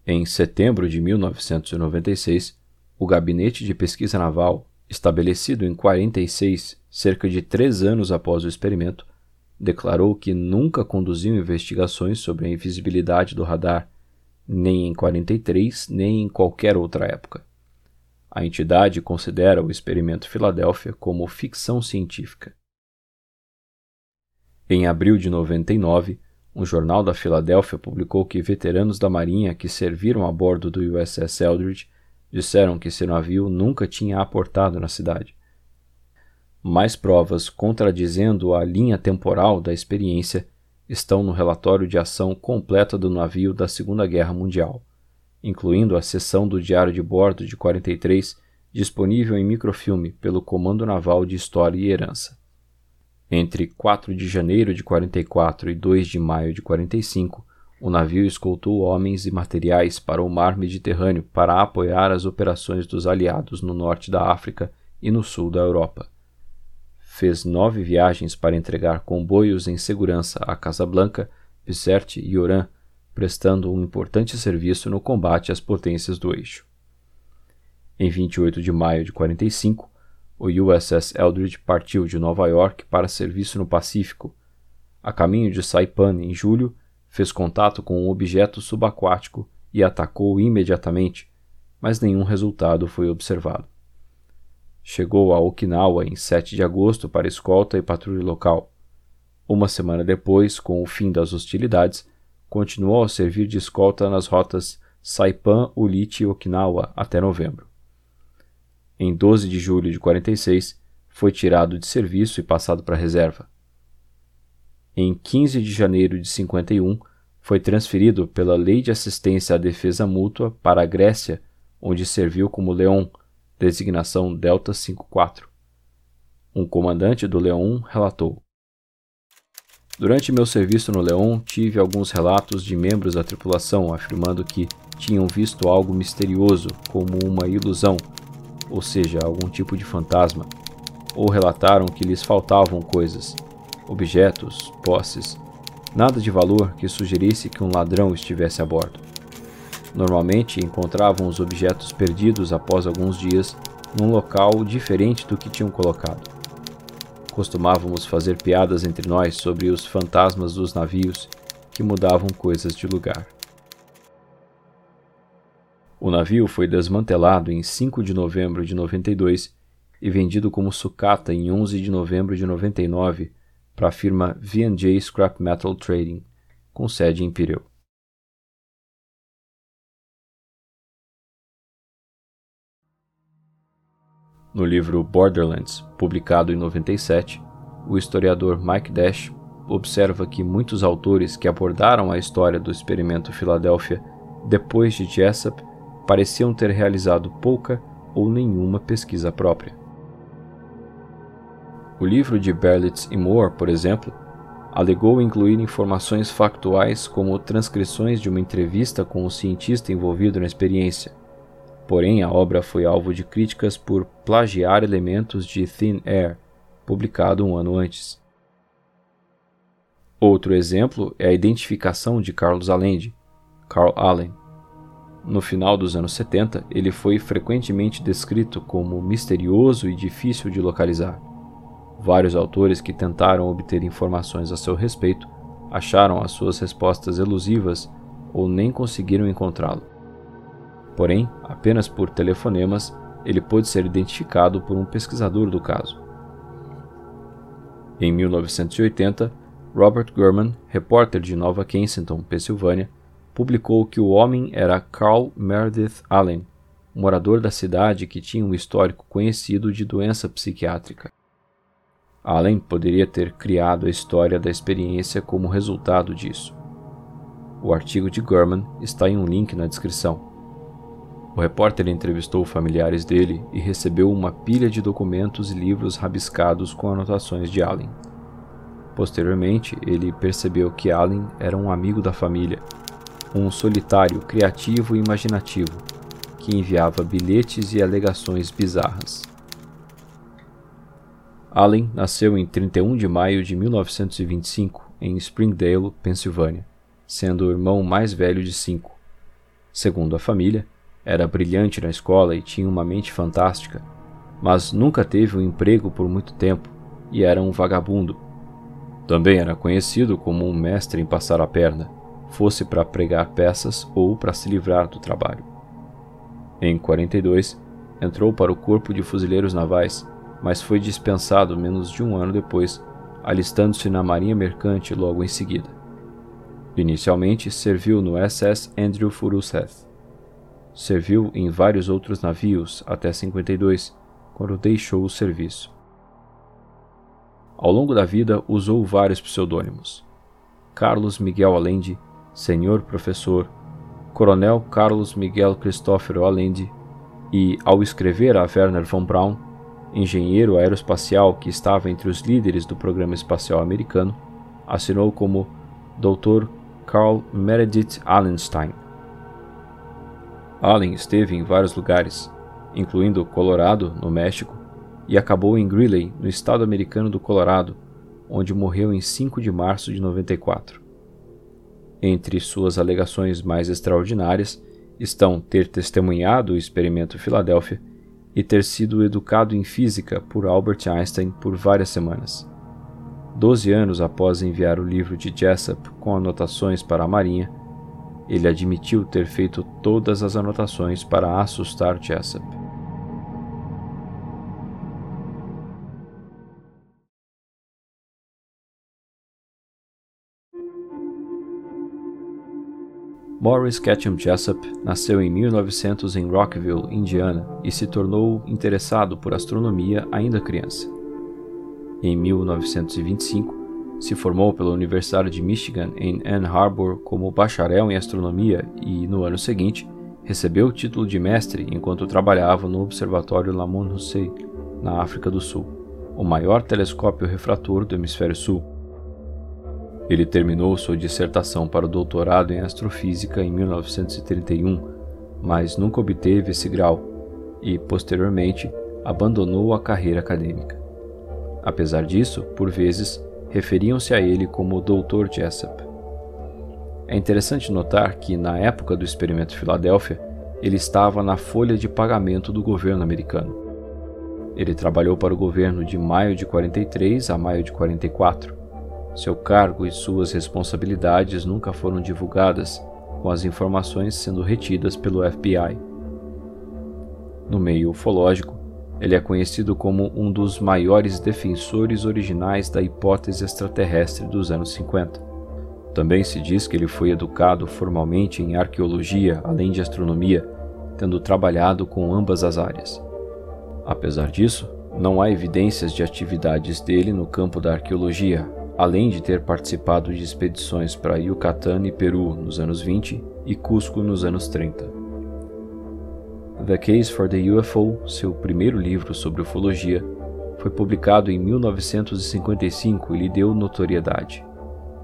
Em setembro de 1996, o Gabinete de Pesquisa Naval, estabelecido em 46, cerca de três anos após o experimento, declarou que nunca conduziu investigações sobre a invisibilidade do radar, nem em 43, nem em qualquer outra época. A entidade considera o experimento Filadélfia como ficção científica. Em abril de 99, um jornal da Filadélfia publicou que veteranos da Marinha que serviram a bordo do USS Eldridge disseram que seu navio nunca tinha aportado na cidade. Mais provas contradizendo a linha temporal da experiência estão no relatório de ação completa do navio da Segunda Guerra Mundial, incluindo a seção do diário de bordo de 43 disponível em microfilme pelo Comando Naval de História e Herança. Entre 4 de janeiro de 44 e 2 de maio de 45, o navio escoltou homens e materiais para o mar Mediterrâneo para apoiar as operações dos aliados no norte da África e no sul da Europa. Fez nove viagens para entregar comboios em segurança a Casablanca, Bizerte e Oran, prestando um importante serviço no combate às potências do eixo. Em 28 de maio de 45, o USS Eldridge partiu de Nova York para serviço no Pacífico. A caminho de Saipan em julho, fez contato com um objeto subaquático e atacou imediatamente, mas nenhum resultado foi observado. Chegou a Okinawa em 7 de agosto para escolta e patrulha local. Uma semana depois, com o fim das hostilidades, continuou a servir de escolta nas rotas Saipan, Ulithi e Okinawa até novembro em 12 de julho de 46, foi tirado de serviço e passado para reserva. Em 15 de janeiro de 51, foi transferido pela Lei de Assistência à Defesa Mútua para a Grécia, onde serviu como Leon, designação Delta 54. Um comandante do Leon relatou: Durante meu serviço no Leon, tive alguns relatos de membros da tripulação afirmando que tinham visto algo misterioso, como uma ilusão, ou seja, algum tipo de fantasma, ou relataram que lhes faltavam coisas, objetos, posses, nada de valor que sugerisse que um ladrão estivesse a bordo. Normalmente encontravam os objetos perdidos após alguns dias num local diferente do que tinham colocado. Costumávamos fazer piadas entre nós sobre os fantasmas dos navios que mudavam coisas de lugar. O navio foi desmantelado em 5 de novembro de 92 e vendido como sucata em 11 de novembro de 99 para a firma V&J Scrap Metal Trading, com sede em Pireu. No livro Borderlands, publicado em 97, o historiador Mike Dash observa que muitos autores que abordaram a história do experimento Filadélfia depois de Jessup, pareciam ter realizado pouca ou nenhuma pesquisa própria. O livro de Berlitz e Moore, por exemplo, alegou incluir informações factuais como transcrições de uma entrevista com o cientista envolvido na experiência. Porém, a obra foi alvo de críticas por plagiar elementos de Thin Air, publicado um ano antes. Outro exemplo é a identificação de Carlos Allende, Carl Allen. No final dos anos 70, ele foi frequentemente descrito como misterioso e difícil de localizar. Vários autores que tentaram obter informações a seu respeito acharam as suas respostas elusivas ou nem conseguiram encontrá-lo. Porém, apenas por telefonemas, ele pôde ser identificado por um pesquisador do caso. Em 1980, Robert Gurman, repórter de Nova Kensington, Pensilvânia, publicou que o homem era Carl Meredith Allen, morador da cidade que tinha um histórico conhecido de doença psiquiátrica. Allen poderia ter criado a história da experiência como resultado disso. O artigo de Gurman está em um link na descrição. O repórter entrevistou familiares dele e recebeu uma pilha de documentos e livros rabiscados com anotações de Allen. Posteriormente, ele percebeu que Allen era um amigo da família, um solitário criativo e imaginativo, que enviava bilhetes e alegações bizarras. Allen nasceu em 31 de maio de 1925 em Springdale, Pensilvânia, sendo o irmão mais velho de cinco. Segundo a família, era brilhante na escola e tinha uma mente fantástica, mas nunca teve um emprego por muito tempo e era um vagabundo. Também era conhecido como um mestre em passar a perna, fosse para pregar peças ou para se livrar do trabalho. Em 42, entrou para o Corpo de Fuzileiros Navais mas foi dispensado menos de um ano depois, alistando-se na Marinha Mercante logo em seguida. Inicialmente serviu no SS Andrew Furuseth. Serviu em vários outros navios até 52, quando deixou o serviço. Ao longo da vida usou vários pseudônimos. Carlos Miguel Allende, Senhor Professor, Coronel Carlos Miguel Cristófero Allende e, ao escrever a Werner von Braun, engenheiro aeroespacial que estava entre os líderes do programa espacial americano, assinou como Dr. Carl Meredith Allenstein. Allen esteve em vários lugares, incluindo Colorado, no México, e acabou em Greeley, no estado americano do Colorado, onde morreu em 5 de março de 94. Entre suas alegações mais extraordinárias estão ter testemunhado o experimento Filadélfia e ter sido educado em física por Albert Einstein por várias semanas. Doze anos após enviar o livro de Jessup com anotações para a Marinha, ele admitiu ter feito todas as anotações para assustar Jessup. Morris Ketchum Jessup nasceu em 1900 em Rockville, Indiana, e se tornou interessado por astronomia ainda criança. Em 1925, se formou pela Universidade de Michigan em Ann Arbor como bacharel em astronomia e, no ano seguinte, recebeu o título de mestre enquanto trabalhava no Observatório Lamont Hussein, na África do Sul, o maior telescópio refrator do hemisfério sul. Ele terminou sua dissertação para o doutorado em astrofísica em 1931, mas nunca obteve esse grau e, posteriormente, abandonou a carreira acadêmica. Apesar disso, por vezes, referiam-se a ele como Dr. Jessup. É interessante notar que, na época do experimento Filadélfia, ele estava na folha de pagamento do governo americano. Ele trabalhou para o governo de maio de 43 a maio de 44 seu cargo e suas responsabilidades nunca foram divulgadas, com as informações sendo retidas pelo FBI. No meio ufológico, ele é conhecido como um dos maiores defensores originais da hipótese extraterrestre dos anos 50. Também se diz que ele foi educado formalmente em arqueologia, além de astronomia, tendo trabalhado com ambas as áreas. Apesar disso, não há evidências de atividades dele no campo da arqueologia, além de ter participado de expedições para Yucatán e Peru nos anos 20 e Cusco nos anos 30. The Case for the UFO, seu primeiro livro sobre ufologia, foi publicado em 1955 e lhe deu notoriedade.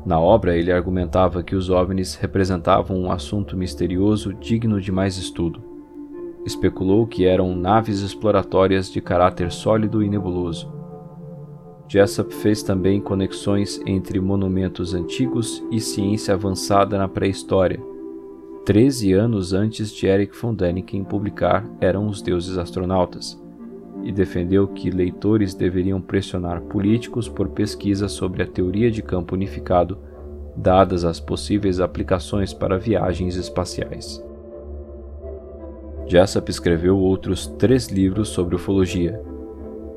Na obra, ele argumentava que os OVNIs representavam um assunto misterioso digno de mais estudo. Especulou que eram naves exploratórias de caráter sólido e nebuloso. Jessup fez também conexões entre monumentos antigos e ciência avançada na pré-história. Treze anos antes de Eric von Däniken publicar Eram os Deuses Astronautas, e defendeu que leitores deveriam pressionar políticos por pesquisas sobre a teoria de campo unificado, dadas as possíveis aplicações para viagens espaciais. Jessup escreveu outros três livros sobre ufologia: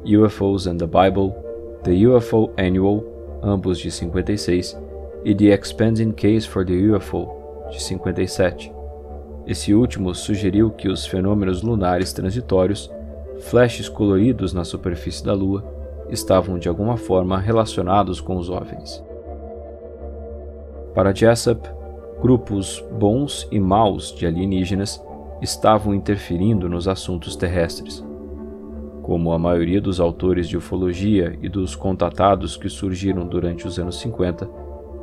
UFOs and the Bible, The UFO Annual, ambos de 56, e The Expanding Case for the UFO, de 57. Esse último sugeriu que os fenômenos lunares transitórios flashes coloridos na superfície da Lua estavam de alguma forma relacionados com os OVNIs. Para Jessup, grupos bons e maus de alienígenas estavam interferindo nos assuntos terrestres. Como a maioria dos autores de ufologia e dos contatados que surgiram durante os anos 50,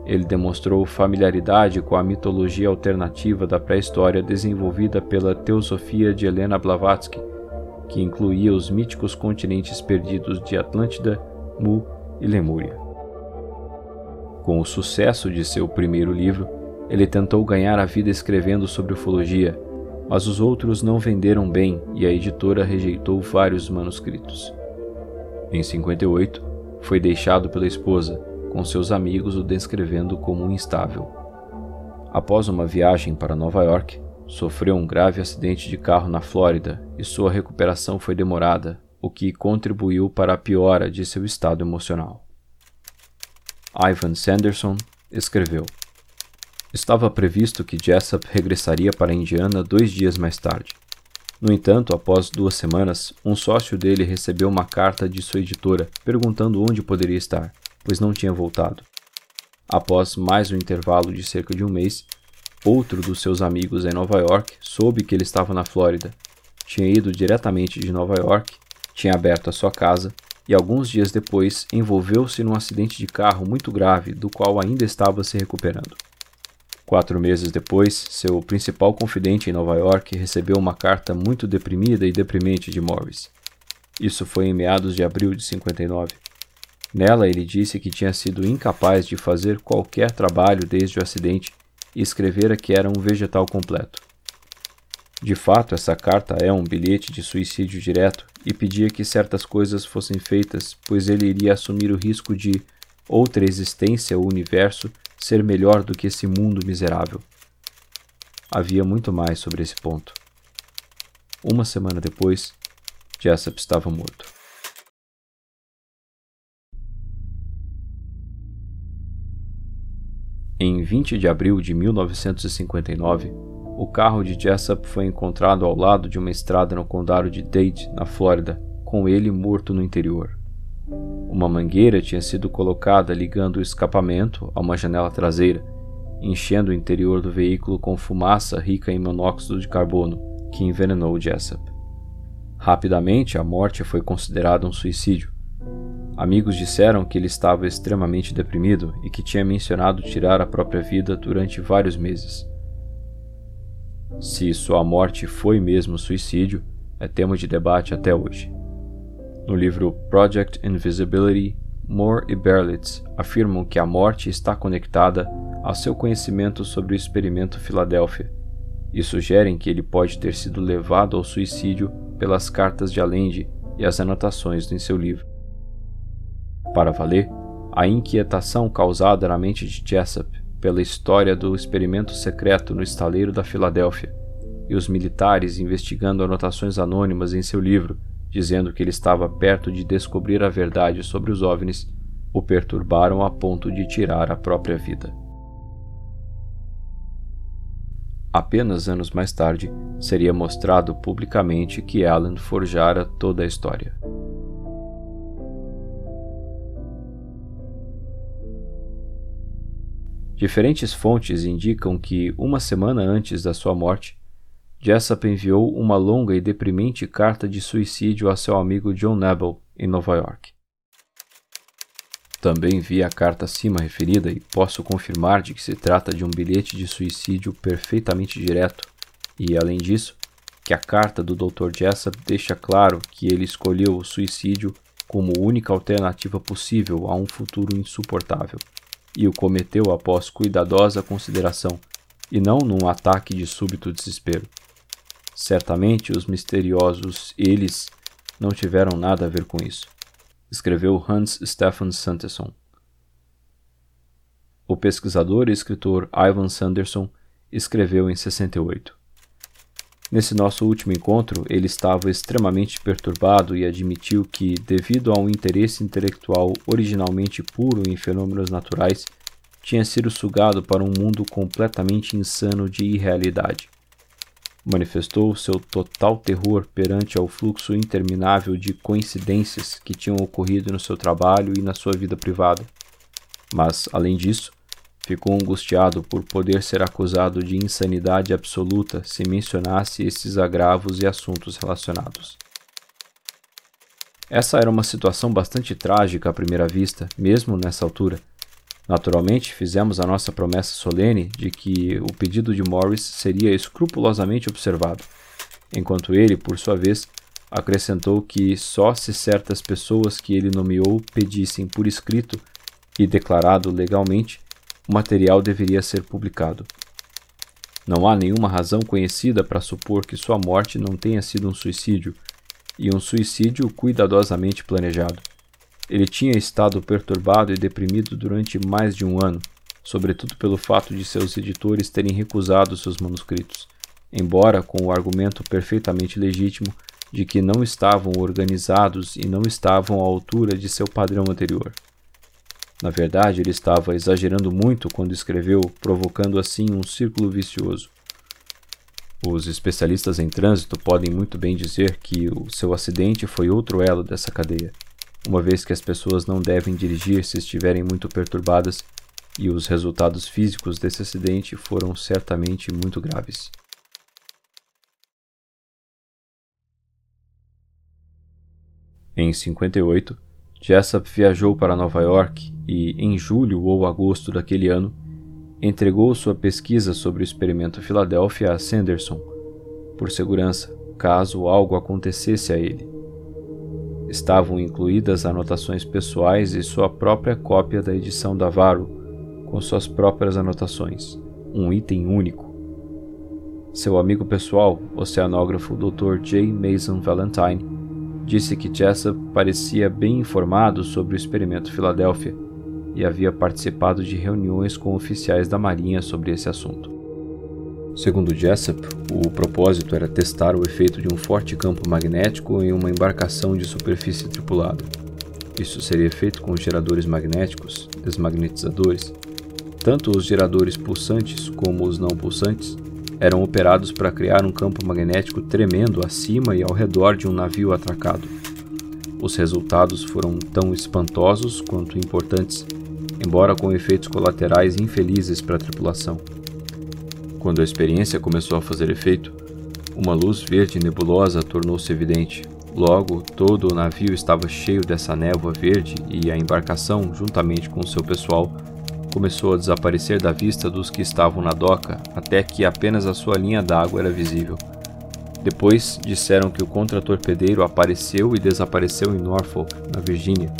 ele demonstrou familiaridade com a mitologia alternativa da pré-história desenvolvida pela teosofia de Helena Blavatsky que incluía os míticos continentes perdidos de Atlântida, Mu e Lemúria. Com o sucesso de seu primeiro livro, ele tentou ganhar a vida escrevendo sobre ufologia, mas os outros não venderam bem e a editora rejeitou vários manuscritos. Em 58, foi deixado pela esposa, com seus amigos o descrevendo como instável. Após uma viagem para Nova York, Sofreu um grave acidente de carro na Flórida e sua recuperação foi demorada, o que contribuiu para a piora de seu estado emocional. Ivan Sanderson escreveu: Estava previsto que Jessup regressaria para a Indiana dois dias mais tarde. No entanto, após duas semanas, um sócio dele recebeu uma carta de sua editora perguntando onde poderia estar, pois não tinha voltado. Após mais um intervalo de cerca de um mês, Outro dos seus amigos em Nova York soube que ele estava na Flórida. Tinha ido diretamente de Nova York, tinha aberto a sua casa e alguns dias depois envolveu-se num acidente de carro muito grave do qual ainda estava se recuperando. Quatro meses depois, seu principal confidente em Nova York recebeu uma carta muito deprimida e deprimente de Morris. Isso foi em meados de abril de 59. Nela, ele disse que tinha sido incapaz de fazer qualquer trabalho desde o acidente e escrevera que era um vegetal completo. De fato, essa carta é um bilhete de suicídio direto e pedia que certas coisas fossem feitas, pois ele iria assumir o risco de outra existência ou universo ser melhor do que esse mundo miserável. Havia muito mais sobre esse ponto. Uma semana depois, Jessup estava morto. Em 20 de abril de 1959, o carro de Jessup foi encontrado ao lado de uma estrada no condado de Dade, na Flórida, com ele morto no interior. Uma mangueira tinha sido colocada ligando o escapamento a uma janela traseira, enchendo o interior do veículo com fumaça rica em monóxido de carbono, que envenenou Jessup. Rapidamente, a morte foi considerada um suicídio, Amigos disseram que ele estava extremamente deprimido e que tinha mencionado tirar a própria vida durante vários meses. Se sua morte foi mesmo suicídio é tema de debate até hoje. No livro Project Invisibility, Moore e Berlitz afirmam que a morte está conectada ao seu conhecimento sobre o experimento Filadélfia e sugerem que ele pode ter sido levado ao suicídio pelas cartas de Allende e as anotações em seu livro. Para valer, a inquietação causada na mente de Jessup pela história do experimento secreto no estaleiro da Filadélfia e os militares investigando anotações anônimas em seu livro, dizendo que ele estava perto de descobrir a verdade sobre os OVNIs, o perturbaram a ponto de tirar a própria vida. Apenas anos mais tarde, seria mostrado publicamente que Alan forjara toda a história. Diferentes fontes indicam que, uma semana antes da sua morte, Jessup enviou uma longa e deprimente carta de suicídio a seu amigo John Nebel, em Nova York. Também vi a carta acima referida e posso confirmar de que se trata de um bilhete de suicídio perfeitamente direto, e, além disso, que a carta do Dr. Jessup deixa claro que ele escolheu o suicídio como única alternativa possível a um futuro insuportável, e o cometeu após cuidadosa consideração, e não num ataque de súbito desespero. Certamente os misteriosos eles não tiveram nada a ver com isso, escreveu Hans Stefan Sanderson. O pesquisador e escritor Ivan Sanderson escreveu em 68. Nesse nosso último encontro, ele estava extremamente perturbado e admitiu que, devido a um interesse intelectual originalmente puro em fenômenos naturais, tinha sido sugado para um mundo completamente insano de irrealidade. Manifestou seu total terror perante ao fluxo interminável de coincidências que tinham ocorrido no seu trabalho e na sua vida privada. Mas, além disso, Ficou angustiado por poder ser acusado de insanidade absoluta se mencionasse esses agravos e assuntos relacionados. Essa era uma situação bastante trágica à primeira vista, mesmo nessa altura. Naturalmente, fizemos a nossa promessa solene de que o pedido de Morris seria escrupulosamente observado, enquanto ele, por sua vez, acrescentou que só se certas pessoas que ele nomeou pedissem por escrito e declarado legalmente o material deveria ser publicado. Não há nenhuma razão conhecida para supor que sua morte não tenha sido um suicídio, e um suicídio cuidadosamente planejado. Ele tinha estado perturbado e deprimido durante mais de um ano, sobretudo pelo fato de seus editores terem recusado seus manuscritos, embora com o argumento perfeitamente legítimo de que não estavam organizados e não estavam à altura de seu padrão anterior. Na verdade, ele estava exagerando muito quando escreveu, provocando assim um círculo vicioso. Os especialistas em trânsito podem muito bem dizer que o seu acidente foi outro elo dessa cadeia, uma vez que as pessoas não devem dirigir se estiverem muito perturbadas e os resultados físicos desse acidente foram certamente muito graves. Em 58, Jessup viajou para Nova York e, em julho ou agosto daquele ano, entregou sua pesquisa sobre o experimento Filadélfia a Sanderson, por segurança, caso algo acontecesse a ele. Estavam incluídas anotações pessoais e sua própria cópia da edição da Varo, com suas próprias anotações, um item único. Seu amigo pessoal, oceanógrafo Dr. J. Mason Valentine, Disse que Jessup parecia bem informado sobre o experimento Filadélfia e havia participado de reuniões com oficiais da Marinha sobre esse assunto. Segundo Jessup, o propósito era testar o efeito de um forte campo magnético em uma embarcação de superfície tripulada. Isso seria feito com geradores magnéticos, desmagnetizadores. Tanto os geradores pulsantes como os não pulsantes eram operados para criar um campo magnético tremendo acima e ao redor de um navio atracado. Os resultados foram tão espantosos quanto importantes, embora com efeitos colaterais infelizes para a tripulação. Quando a experiência começou a fazer efeito, uma luz verde nebulosa tornou-se evidente. Logo, todo o navio estava cheio dessa névoa verde e a embarcação, juntamente com seu pessoal, começou a desaparecer da vista dos que estavam na doca, até que apenas a sua linha d'água era visível. Depois disseram que o contratorpedeiro apareceu e desapareceu em Norfolk, na Virgínia,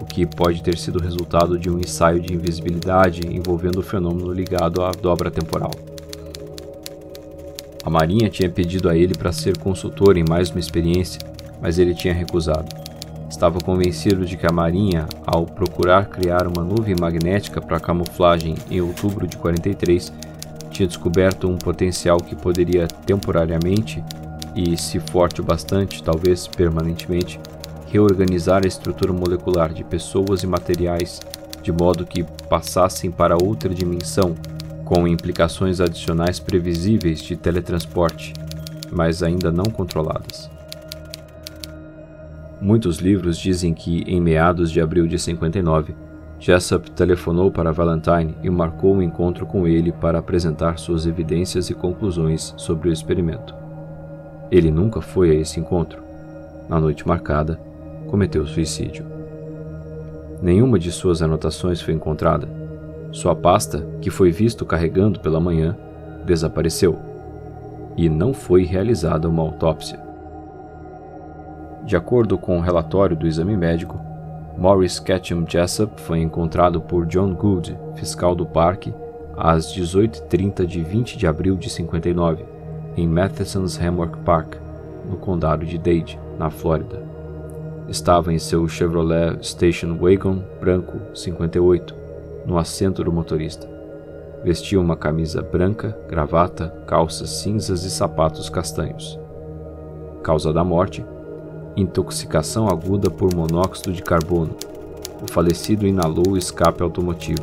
o que pode ter sido resultado de um ensaio de invisibilidade envolvendo o fenômeno ligado à dobra temporal. A Marinha tinha pedido a ele para ser consultor em mais uma experiência, mas ele tinha recusado. Estava convencido de que a Marinha, ao procurar criar uma nuvem magnética para camuflagem em outubro de 43, tinha descoberto um potencial que poderia temporariamente e, se forte o bastante, talvez permanentemente, reorganizar a estrutura molecular de pessoas e materiais de modo que passassem para outra dimensão, com implicações adicionais previsíveis de teletransporte, mas ainda não controladas. Muitos livros dizem que, em meados de abril de 59, Jessup telefonou para Valentine e marcou um encontro com ele para apresentar suas evidências e conclusões sobre o experimento. Ele nunca foi a esse encontro. Na noite marcada, cometeu suicídio. Nenhuma de suas anotações foi encontrada. Sua pasta, que foi visto carregando pela manhã, desapareceu. E não foi realizada uma autópsia. De acordo com o relatório do exame médico, Morris Ketchum Jessup foi encontrado por John Gould, fiscal do parque, às 18h30 de 20 de abril de 59, em Matheson's Hammock Park, no condado de Dade, na Flórida. Estava em seu Chevrolet Station Wagon branco 58, no assento do motorista. Vestia uma camisa branca, gravata, calças cinzas e sapatos castanhos. Causa da morte: intoxicação aguda por monóxido de carbono. O falecido inalou o escape automotivo.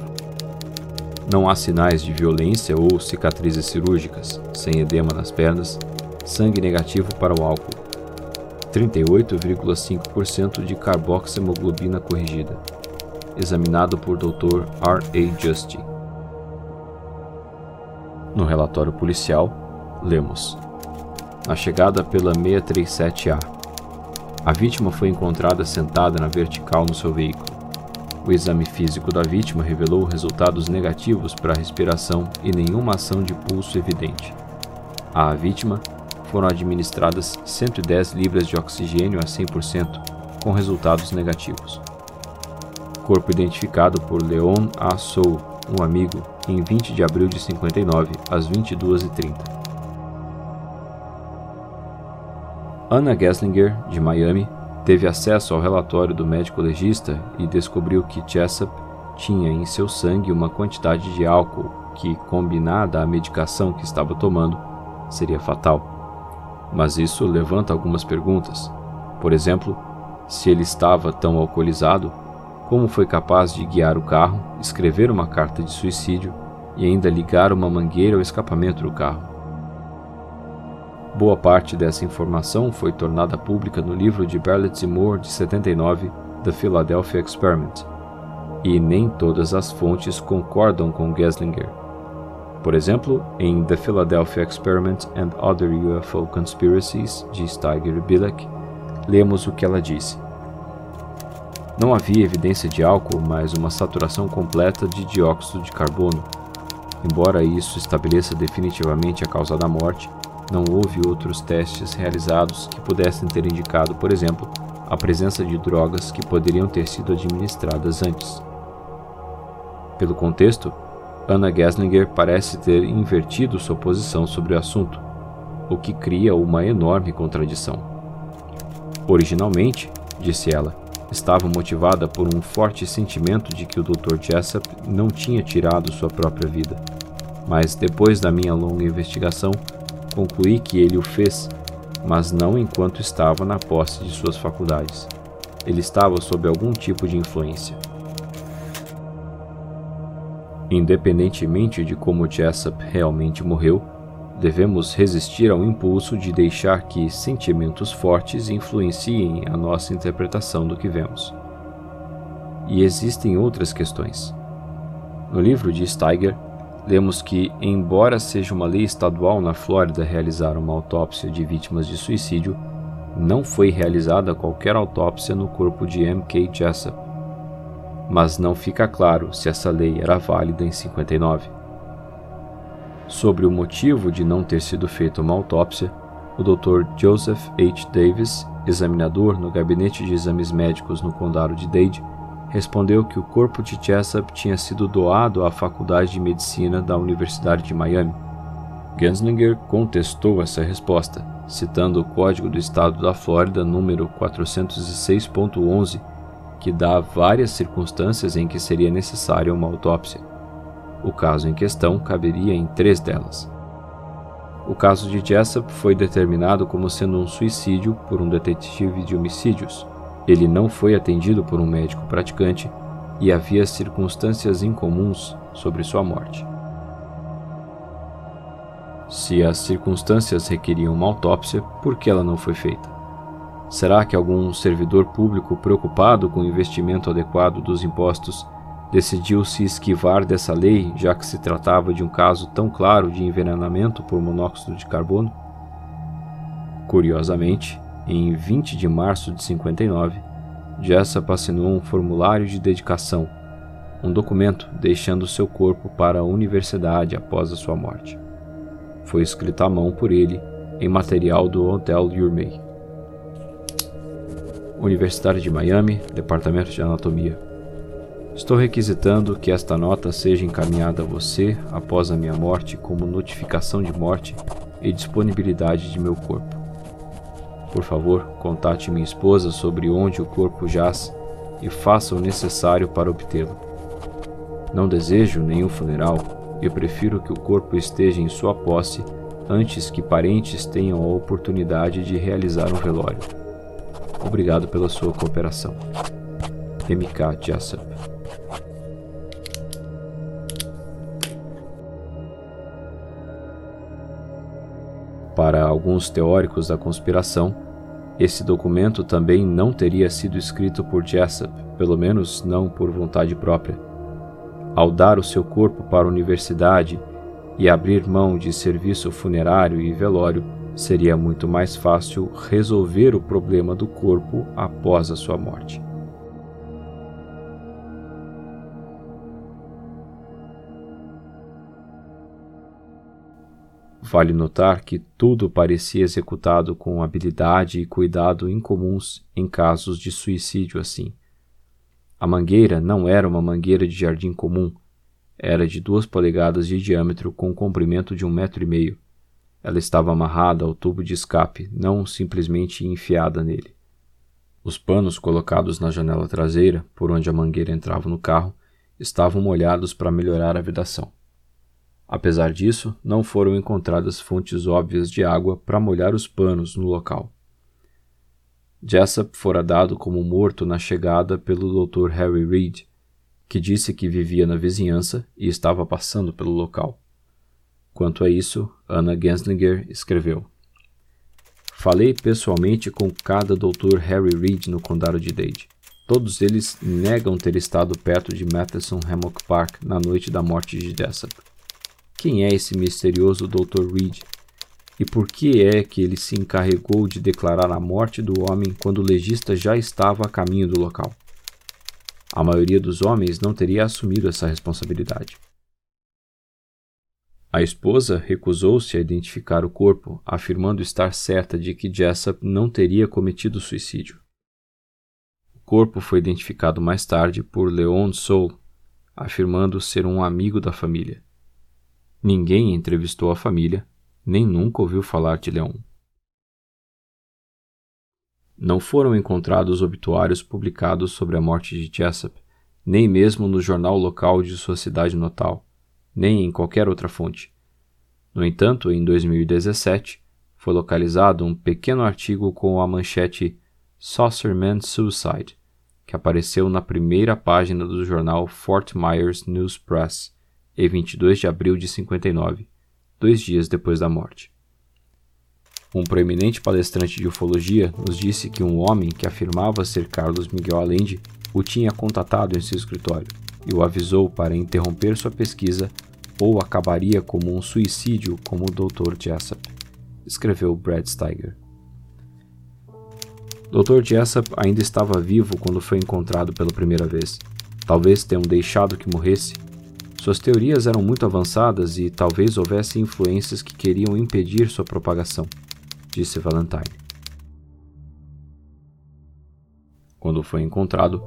Não há sinais de violência ou cicatrizes cirúrgicas, sem edema nas pernas, sangue negativo para o álcool. 38,5% de carboxiemoglobina corrigida. Examinado por Dr. R. A. Justy. No relatório policial, lemos: Na chegada pela 637A, a vítima foi encontrada sentada na vertical no seu veículo. O exame físico da vítima revelou resultados negativos para a respiração e nenhuma ação de pulso evidente. À vítima foram administradas 110 libras de oxigênio a 100%, com resultados negativos. Corpo identificado por Leon A. Sou, um amigo, em 20 de abril de 59, às 22h30. Anna Gesslinger, de Miami, teve acesso ao relatório do médico legista e descobriu que Jessup tinha em seu sangue uma quantidade de álcool que, combinada à medicação que estava tomando, seria fatal. Mas isso levanta algumas perguntas. Por exemplo, se ele estava tão alcoolizado, como foi capaz de guiar o carro, escrever uma carta de suicídio e ainda ligar uma mangueira ao escapamento do carro? Boa parte dessa informação foi tornada pública no livro de Bartlett Moore de 79, The Philadelphia Experiment, e nem todas as fontes concordam com Gesslinger. Por exemplo, em The Philadelphia Experiment and Other UFO Conspiracies, de Steiger Bilek, lemos o que ela disse. Não havia evidência de álcool, mas uma saturação completa de dióxido de carbono. Embora isso estabeleça definitivamente a causa da morte, não houve outros testes realizados que pudessem ter indicado, por exemplo, a presença de drogas que poderiam ter sido administradas antes. Pelo contexto, Anna Gesslinger parece ter invertido sua posição sobre o assunto, o que cria uma enorme contradição. Originalmente, disse ela, estava motivada por um forte sentimento de que o Dr. Jessup não tinha tirado sua própria vida. Mas depois da minha longa investigação, concluí que ele o fez, mas não enquanto estava na posse de suas faculdades. Ele estava sob algum tipo de influência. Independentemente de como Jessup realmente morreu, devemos resistir ao impulso de deixar que sentimentos fortes influenciem a nossa interpretação do que vemos. E existem outras questões. No livro de Steiger, lemos que, embora seja uma lei estadual na Flórida realizar uma autópsia de vítimas de suicídio, não foi realizada qualquer autópsia no corpo de M.K. Jessup mas não fica claro se essa lei era válida em 59. Sobre o motivo de não ter sido feita uma autópsia, o Dr. Joseph H. Davis, examinador no Gabinete de Exames Médicos no Condado de Dade, respondeu que o corpo de Jessup tinha sido doado à Faculdade de Medicina da Universidade de Miami. Genslinger contestou essa resposta, citando o Código do Estado da Flórida número 406.11, que dá várias circunstâncias em que seria necessária uma autópsia. O caso em questão caberia em três delas. O caso de Jessup foi determinado como sendo um suicídio por um detetive de homicídios. Ele não foi atendido por um médico praticante e havia circunstâncias incomuns sobre sua morte. Se as circunstâncias requeriam uma autópsia, por que ela não foi feita? Será que algum servidor público preocupado com o investimento adequado dos impostos decidiu se esquivar dessa lei, já que se tratava de um caso tão claro de envenenamento por monóxido de carbono? Curiosamente, em 20 de março de 59, Jessup assinou um formulário de dedicação, um documento deixando seu corpo para a universidade após a sua morte. Foi escrito à mão por ele em material do Hotel Urmey. Universidade de Miami, Departamento de Anatomia. Estou requisitando que esta nota seja encaminhada a você após a minha morte como notificação de morte e disponibilidade de meu corpo. Por favor, contate minha esposa sobre onde o corpo jaz e faça o necessário para obtê-lo. Não desejo nenhum funeral e prefiro que o corpo esteja em sua posse antes que parentes tenham a oportunidade de realizar um velório. Obrigado pela sua cooperação. MK Jessup Para alguns teóricos da conspiração, esse documento também não teria sido escrito por Jessup, pelo menos não por vontade própria. Ao dar o seu corpo para a universidade e abrir mão de serviço funerário e velório, seria muito mais fácil resolver o problema do corpo após a sua morte. Vale notar que tudo parecia executado com habilidade e cuidado incomuns em casos de suicídio assim. A mangueira não era uma mangueira de jardim comum, era de duas polegadas de diâmetro com um comprimento de um metro e meio. Ela estava amarrada ao tubo de escape, não simplesmente enfiada nele. Os panos colocados na janela traseira, por onde a mangueira entrava no carro, estavam molhados para melhorar a vedação. Apesar disso, não foram encontradas fontes óbvias de água para molhar os panos no local. Jessup fora dado como morto na chegada pelo Dr. Harry Reid, que disse que vivia na vizinhança e estava passando pelo local. Quanto a isso, Anna Genslinger escreveu: Falei pessoalmente com cada Dr. Harry Reid no condado de Dade. Todos eles negam ter estado perto de Matheson Hammock Park na noite da morte de Jessup. Quem é esse misterioso Dr. Reed? E por que é que ele se encarregou de declarar a morte do homem quando o legista já estava a caminho do local? A maioria dos homens não teria assumido essa responsabilidade. A esposa recusou-se a identificar o corpo, afirmando estar certa de que Jessup não teria cometido suicídio. O corpo foi identificado mais tarde por Leon Soul, afirmando ser um amigo da família. Ninguém entrevistou a família, nem nunca ouviu falar de Leon. Não foram encontrados obituários publicados sobre a morte de Jessup, nem mesmo no jornal local de sua cidade natal, nem em qualquer outra fonte. No entanto, em 2017, foi localizado um pequeno artigo com a manchete Saucerman Suicide, que apareceu na primeira página do jornal Fort Myers News Press, em 22 de abril de 59, dois dias depois da morte. Um proeminente palestrante de ufologia nos disse que um homem que afirmava ser Carlos Miguel Allende o tinha contatado em seu escritório e o avisou para interromper sua pesquisa ou acabaria como um suicídio como o Dr. Jessup, escreveu Brad Steiger. Dr. Jessup ainda estava vivo quando foi encontrado pela primeira vez. Talvez tenham deixado que morresse suas teorias eram muito avançadas e talvez houvesse influências que queriam impedir sua propagação, disse Valentine. Quando foi encontrado,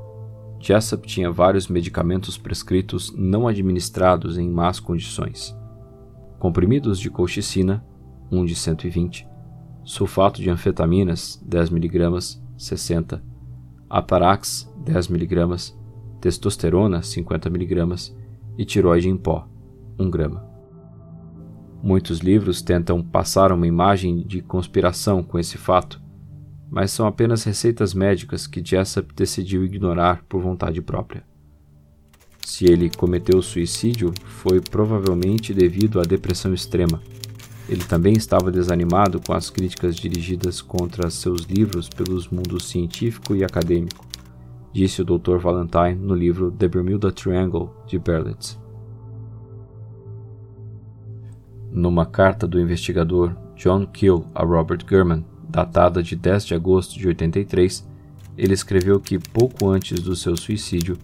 Jessup tinha vários medicamentos prescritos não administrados em más condições. Comprimidos de colchicina, 1 de 120, sulfato de anfetaminas, 10mg, 60, Aparax, 10mg, testosterona, 50mg e tiroide em pó, 1 grama. Muitos livros tentam passar uma imagem de conspiração com esse fato, mas são apenas receitas médicas que Jessup decidiu ignorar por vontade própria. Se ele cometeu suicídio, foi provavelmente devido à depressão extrema. Ele também estava desanimado com as críticas dirigidas contra seus livros pelos mundos científico e acadêmico, disse o Dr. Valentine no livro The Bermuda Triangle de Berlitz. Numa carta do investigador John Keel a Robert Gurman, datada de 10 de agosto de 83, ele escreveu que pouco antes do seu suicídio,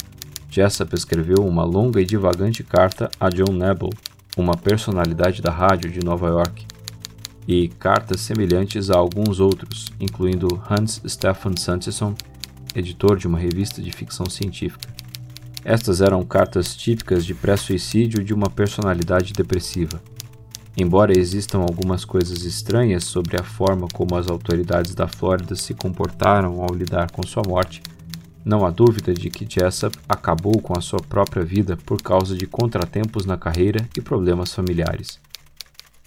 Jessup escreveu uma longa e divagante carta a John Nebel, uma personalidade da rádio de Nova York, e cartas semelhantes a alguns outros, incluindo Hans Stefan Santisson, editor de uma revista de ficção científica. Estas eram cartas típicas de pré-suicídio de uma personalidade depressiva. Embora existam algumas coisas estranhas sobre a forma como as autoridades da Flórida se comportaram ao lidar com sua morte, não há dúvida de que Jessup acabou com a sua própria vida por causa de contratempos na carreira e problemas familiares.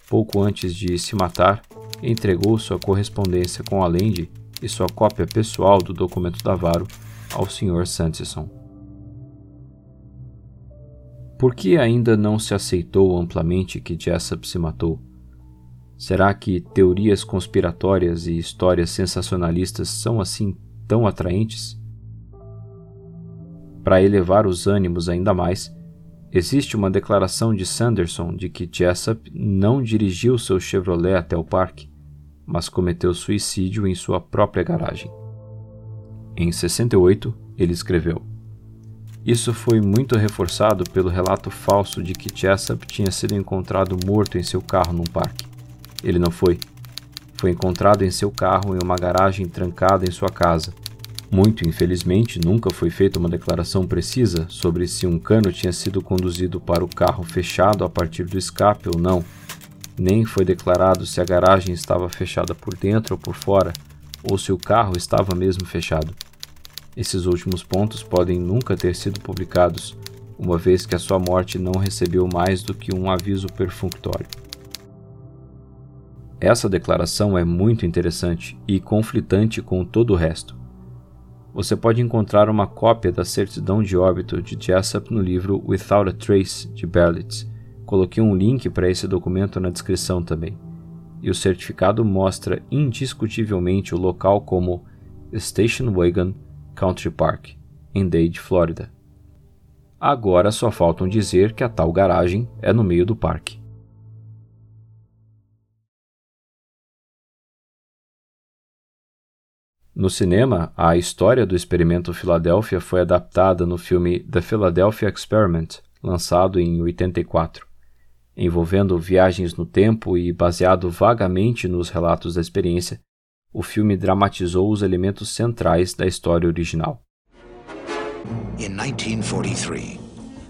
Pouco antes de se matar, entregou sua correspondência com a Lende e sua cópia pessoal do documento da Varo ao Sr. Sanderson. Por que ainda não se aceitou amplamente que Jessup se matou? Será que teorias conspiratórias e histórias sensacionalistas são assim tão atraentes? Para elevar os ânimos ainda mais, existe uma declaração de Sanderson de que Jessup não dirigiu seu Chevrolet até o parque, mas cometeu suicídio em sua própria garagem. Em 68, ele escreveu: Isso foi muito reforçado pelo relato falso de que Jessup tinha sido encontrado morto em seu carro num parque. Ele não foi. Foi encontrado em seu carro em uma garagem trancada em sua casa. Muito infelizmente, nunca foi feita uma declaração precisa sobre se um cano tinha sido conduzido para o carro fechado a partir do escape ou não nem foi declarado se a garagem estava fechada por dentro ou por fora, ou se o carro estava mesmo fechado. Esses últimos pontos podem nunca ter sido publicados, uma vez que a sua morte não recebeu mais do que um aviso perfunctório. Essa declaração é muito interessante e conflitante com todo o resto. Você pode encontrar uma cópia da certidão de óbito de Jessup no livro Without a Trace, de Berlitz, Coloquei um link para esse documento na descrição também. E o certificado mostra indiscutivelmente o local como Station Wagon Country Park, em Dade, Flórida. Agora só faltam dizer que a tal garagem é no meio do parque. No cinema, a história do experimento Filadélfia foi adaptada no filme The Philadelphia Experiment, lançado em 84 envolvendo viagens no tempo e baseado vagamente nos relatos da experiência, o filme dramatizou os elementos centrais da história original. In 1943,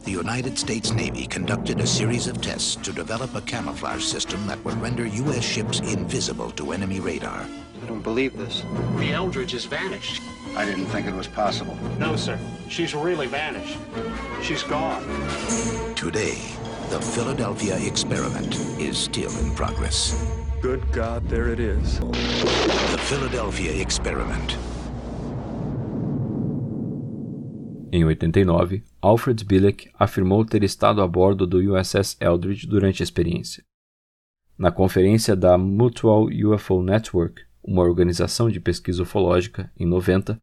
the United States Navy conducted a series of tests to develop a camouflage system that would render U.S. ships invisible to enemy radar. I don't believe this. The Eldridge has vanished. I didn't think it was possible. No, sir. She's really vanished. She's gone. Today, the Philadelphia experiment is still in progress. Good God, there it is. The Philadelphia Experiment. Em 89, Alfred Bielek afirmou ter estado a bordo do USS Eldridge durante a experiência. Na conferência da Mutual UFO Network, uma organização de pesquisa ufológica, em 90,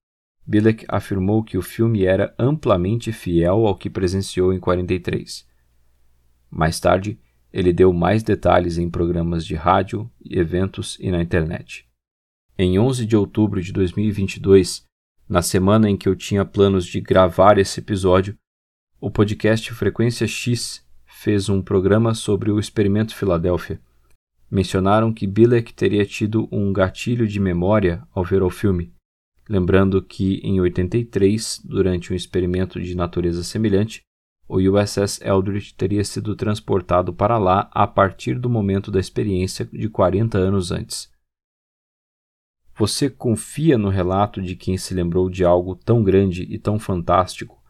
Bielek afirmou que o filme era amplamente fiel ao que presenciou em 43 mais tarde, ele deu mais detalhes em programas de rádio, eventos e na internet. Em 11 de outubro de 2022, na semana em que eu tinha planos de gravar esse episódio, o podcast Frequência X fez um programa sobre o experimento Filadélfia. Mencionaram que Bilek teria tido um gatilho de memória ao ver o filme, lembrando que em 83, durante um experimento de natureza semelhante, o USS Eldridge teria sido transportado para lá a partir do momento da experiência de 40 anos antes. Você confia no relato de quem se lembrou de algo tão grande e tão fantástico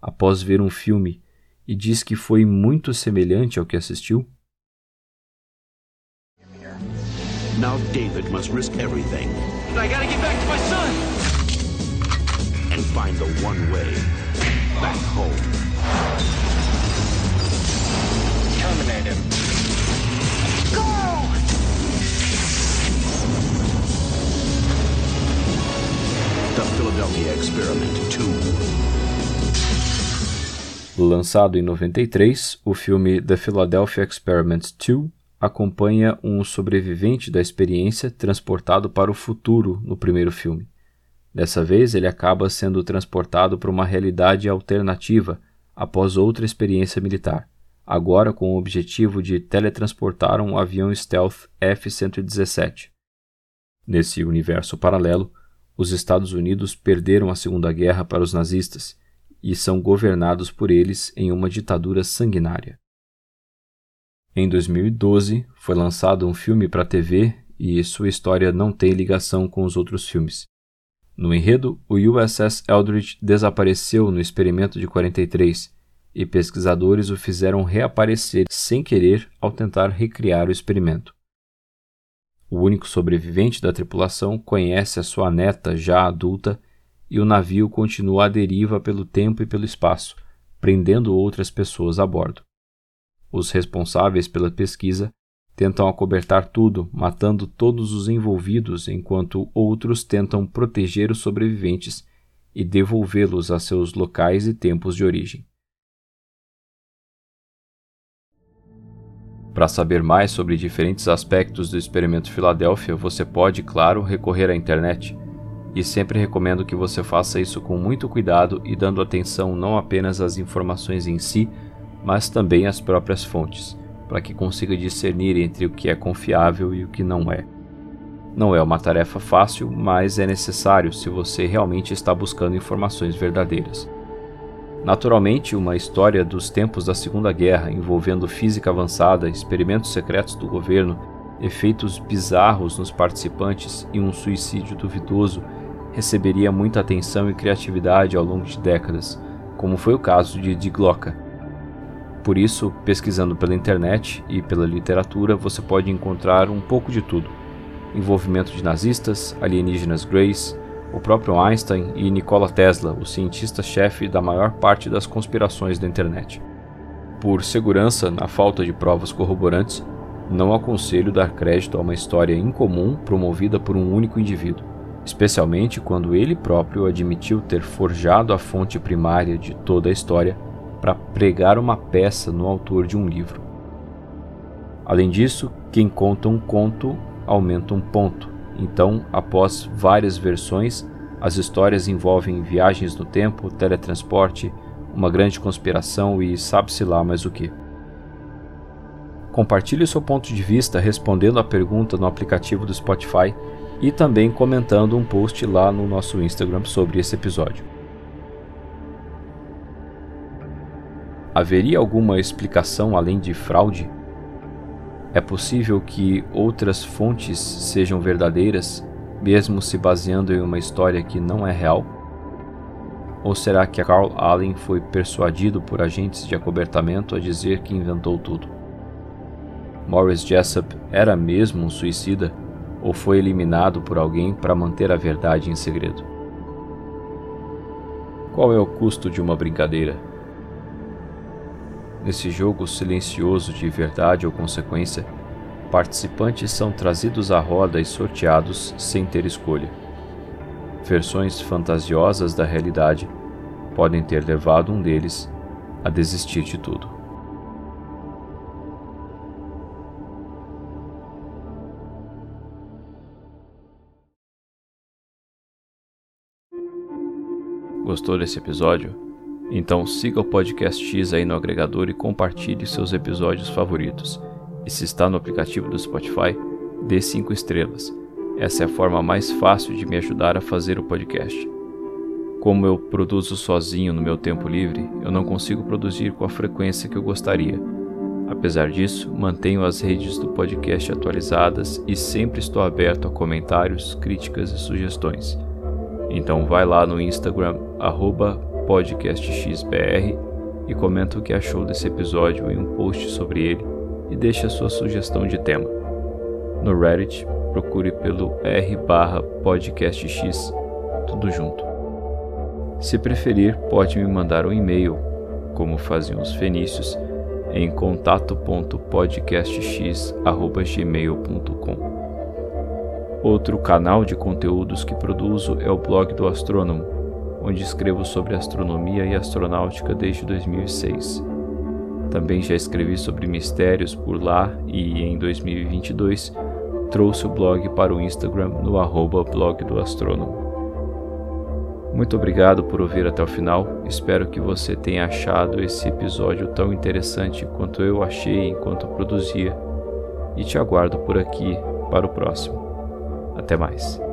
após ver um filme e diz que foi muito semelhante ao que assistiu? Now David must risk everything. I gotta get back to my son! And find the one way back home. Terminate him. Go! The Philadelphia Experiment 2. Lançado em 93, o filme The Philadelphia Experiment 2 acompanha um sobrevivente da experiência transportado para o futuro no primeiro filme. Dessa vez, ele acaba sendo transportado para uma realidade alternativa após outra experiência militar, agora com o objetivo de teletransportar um avião stealth F-117. Nesse universo paralelo, os Estados Unidos perderam a Segunda Guerra para os nazistas e são governados por eles em uma ditadura sanguinária. Em 2012, foi lançado um filme para TV e sua história não tem ligação com os outros filmes. No enredo, o USS Eldridge desapareceu no experimento de 43 e pesquisadores o fizeram reaparecer sem querer ao tentar recriar o experimento. O único sobrevivente da tripulação conhece a sua neta já adulta e o navio continua à deriva pelo tempo e pelo espaço, prendendo outras pessoas a bordo. Os responsáveis pela pesquisa tentam acobertar tudo, matando todos os envolvidos, enquanto outros tentam proteger os sobreviventes e devolvê-los a seus locais e tempos de origem. Para saber mais sobre diferentes aspectos do experimento Filadélfia, você pode, claro, recorrer à internet. E sempre recomendo que você faça isso com muito cuidado e dando atenção não apenas às informações em si, mas também às próprias fontes para que consiga discernir entre o que é confiável e o que não é. Não é uma tarefa fácil, mas é necessário se você realmente está buscando informações verdadeiras. Naturalmente, uma história dos tempos da Segunda Guerra envolvendo física avançada, experimentos secretos do governo, efeitos bizarros nos participantes e um suicídio duvidoso receberia muita atenção e criatividade ao longo de décadas, como foi o caso de Digloka, por isso, pesquisando pela internet e pela literatura, você pode encontrar um pouco de tudo: envolvimento de nazistas, alienígenas greys, o próprio Einstein e Nikola Tesla, o cientista-chefe da maior parte das conspirações da internet. Por segurança, na falta de provas corroborantes, não aconselho dar crédito a uma história incomum promovida por um único indivíduo, especialmente quando ele próprio admitiu ter forjado a fonte primária de toda a história para pregar uma peça no autor de um livro. Além disso, quem conta um conto aumenta um ponto. Então, após várias versões, as histórias envolvem viagens no tempo, teletransporte, uma grande conspiração e sabe-se lá mais o que. Compartilhe seu ponto de vista respondendo a pergunta no aplicativo do Spotify e também comentando um post lá no nosso Instagram sobre esse episódio. Haveria alguma explicação além de fraude? É possível que outras fontes sejam verdadeiras, mesmo se baseando em uma história que não é real? Ou será que Carl Allen foi persuadido por agentes de acobertamento a dizer que inventou tudo? Morris Jessup era mesmo um suicida ou foi eliminado por alguém para manter a verdade em segredo? Qual é o custo de uma brincadeira? Nesse jogo silencioso de verdade ou consequência, participantes são trazidos à roda e sorteados sem ter escolha. Versões fantasiosas da realidade podem ter levado um deles a desistir de tudo. Gostou desse episódio? Então siga o Podcast X aí no agregador e compartilhe seus episódios favoritos. E se está no aplicativo do Spotify, dê 5 estrelas. Essa é a forma mais fácil de me ajudar a fazer o podcast. Como eu produzo sozinho no meu tempo livre, eu não consigo produzir com a frequência que eu gostaria. Apesar disso, mantenho as redes do podcast atualizadas e sempre estou aberto a comentários, críticas e sugestões. Então vai lá no Instagram, arroba podcastxbr e comenta o que achou desse episódio em um post sobre ele e deixe a sua sugestão de tema. No Reddit, procure pelo r podcastx, tudo junto. Se preferir, pode me mandar um e-mail, como faziam os fenícios, em contato.podcastx.gmail.com. Outro canal de conteúdos que produzo é o blog do Astrônomo, onde escrevo sobre astronomia e astronáutica desde 2006. Também já escrevi sobre mistérios por lá e, em 2022, trouxe o blog para o Instagram no arroba blog do astrônomo. Muito obrigado por ouvir até o final. Espero que você tenha achado esse episódio tão interessante quanto eu achei enquanto produzia. E te aguardo por aqui para o próximo. Até mais.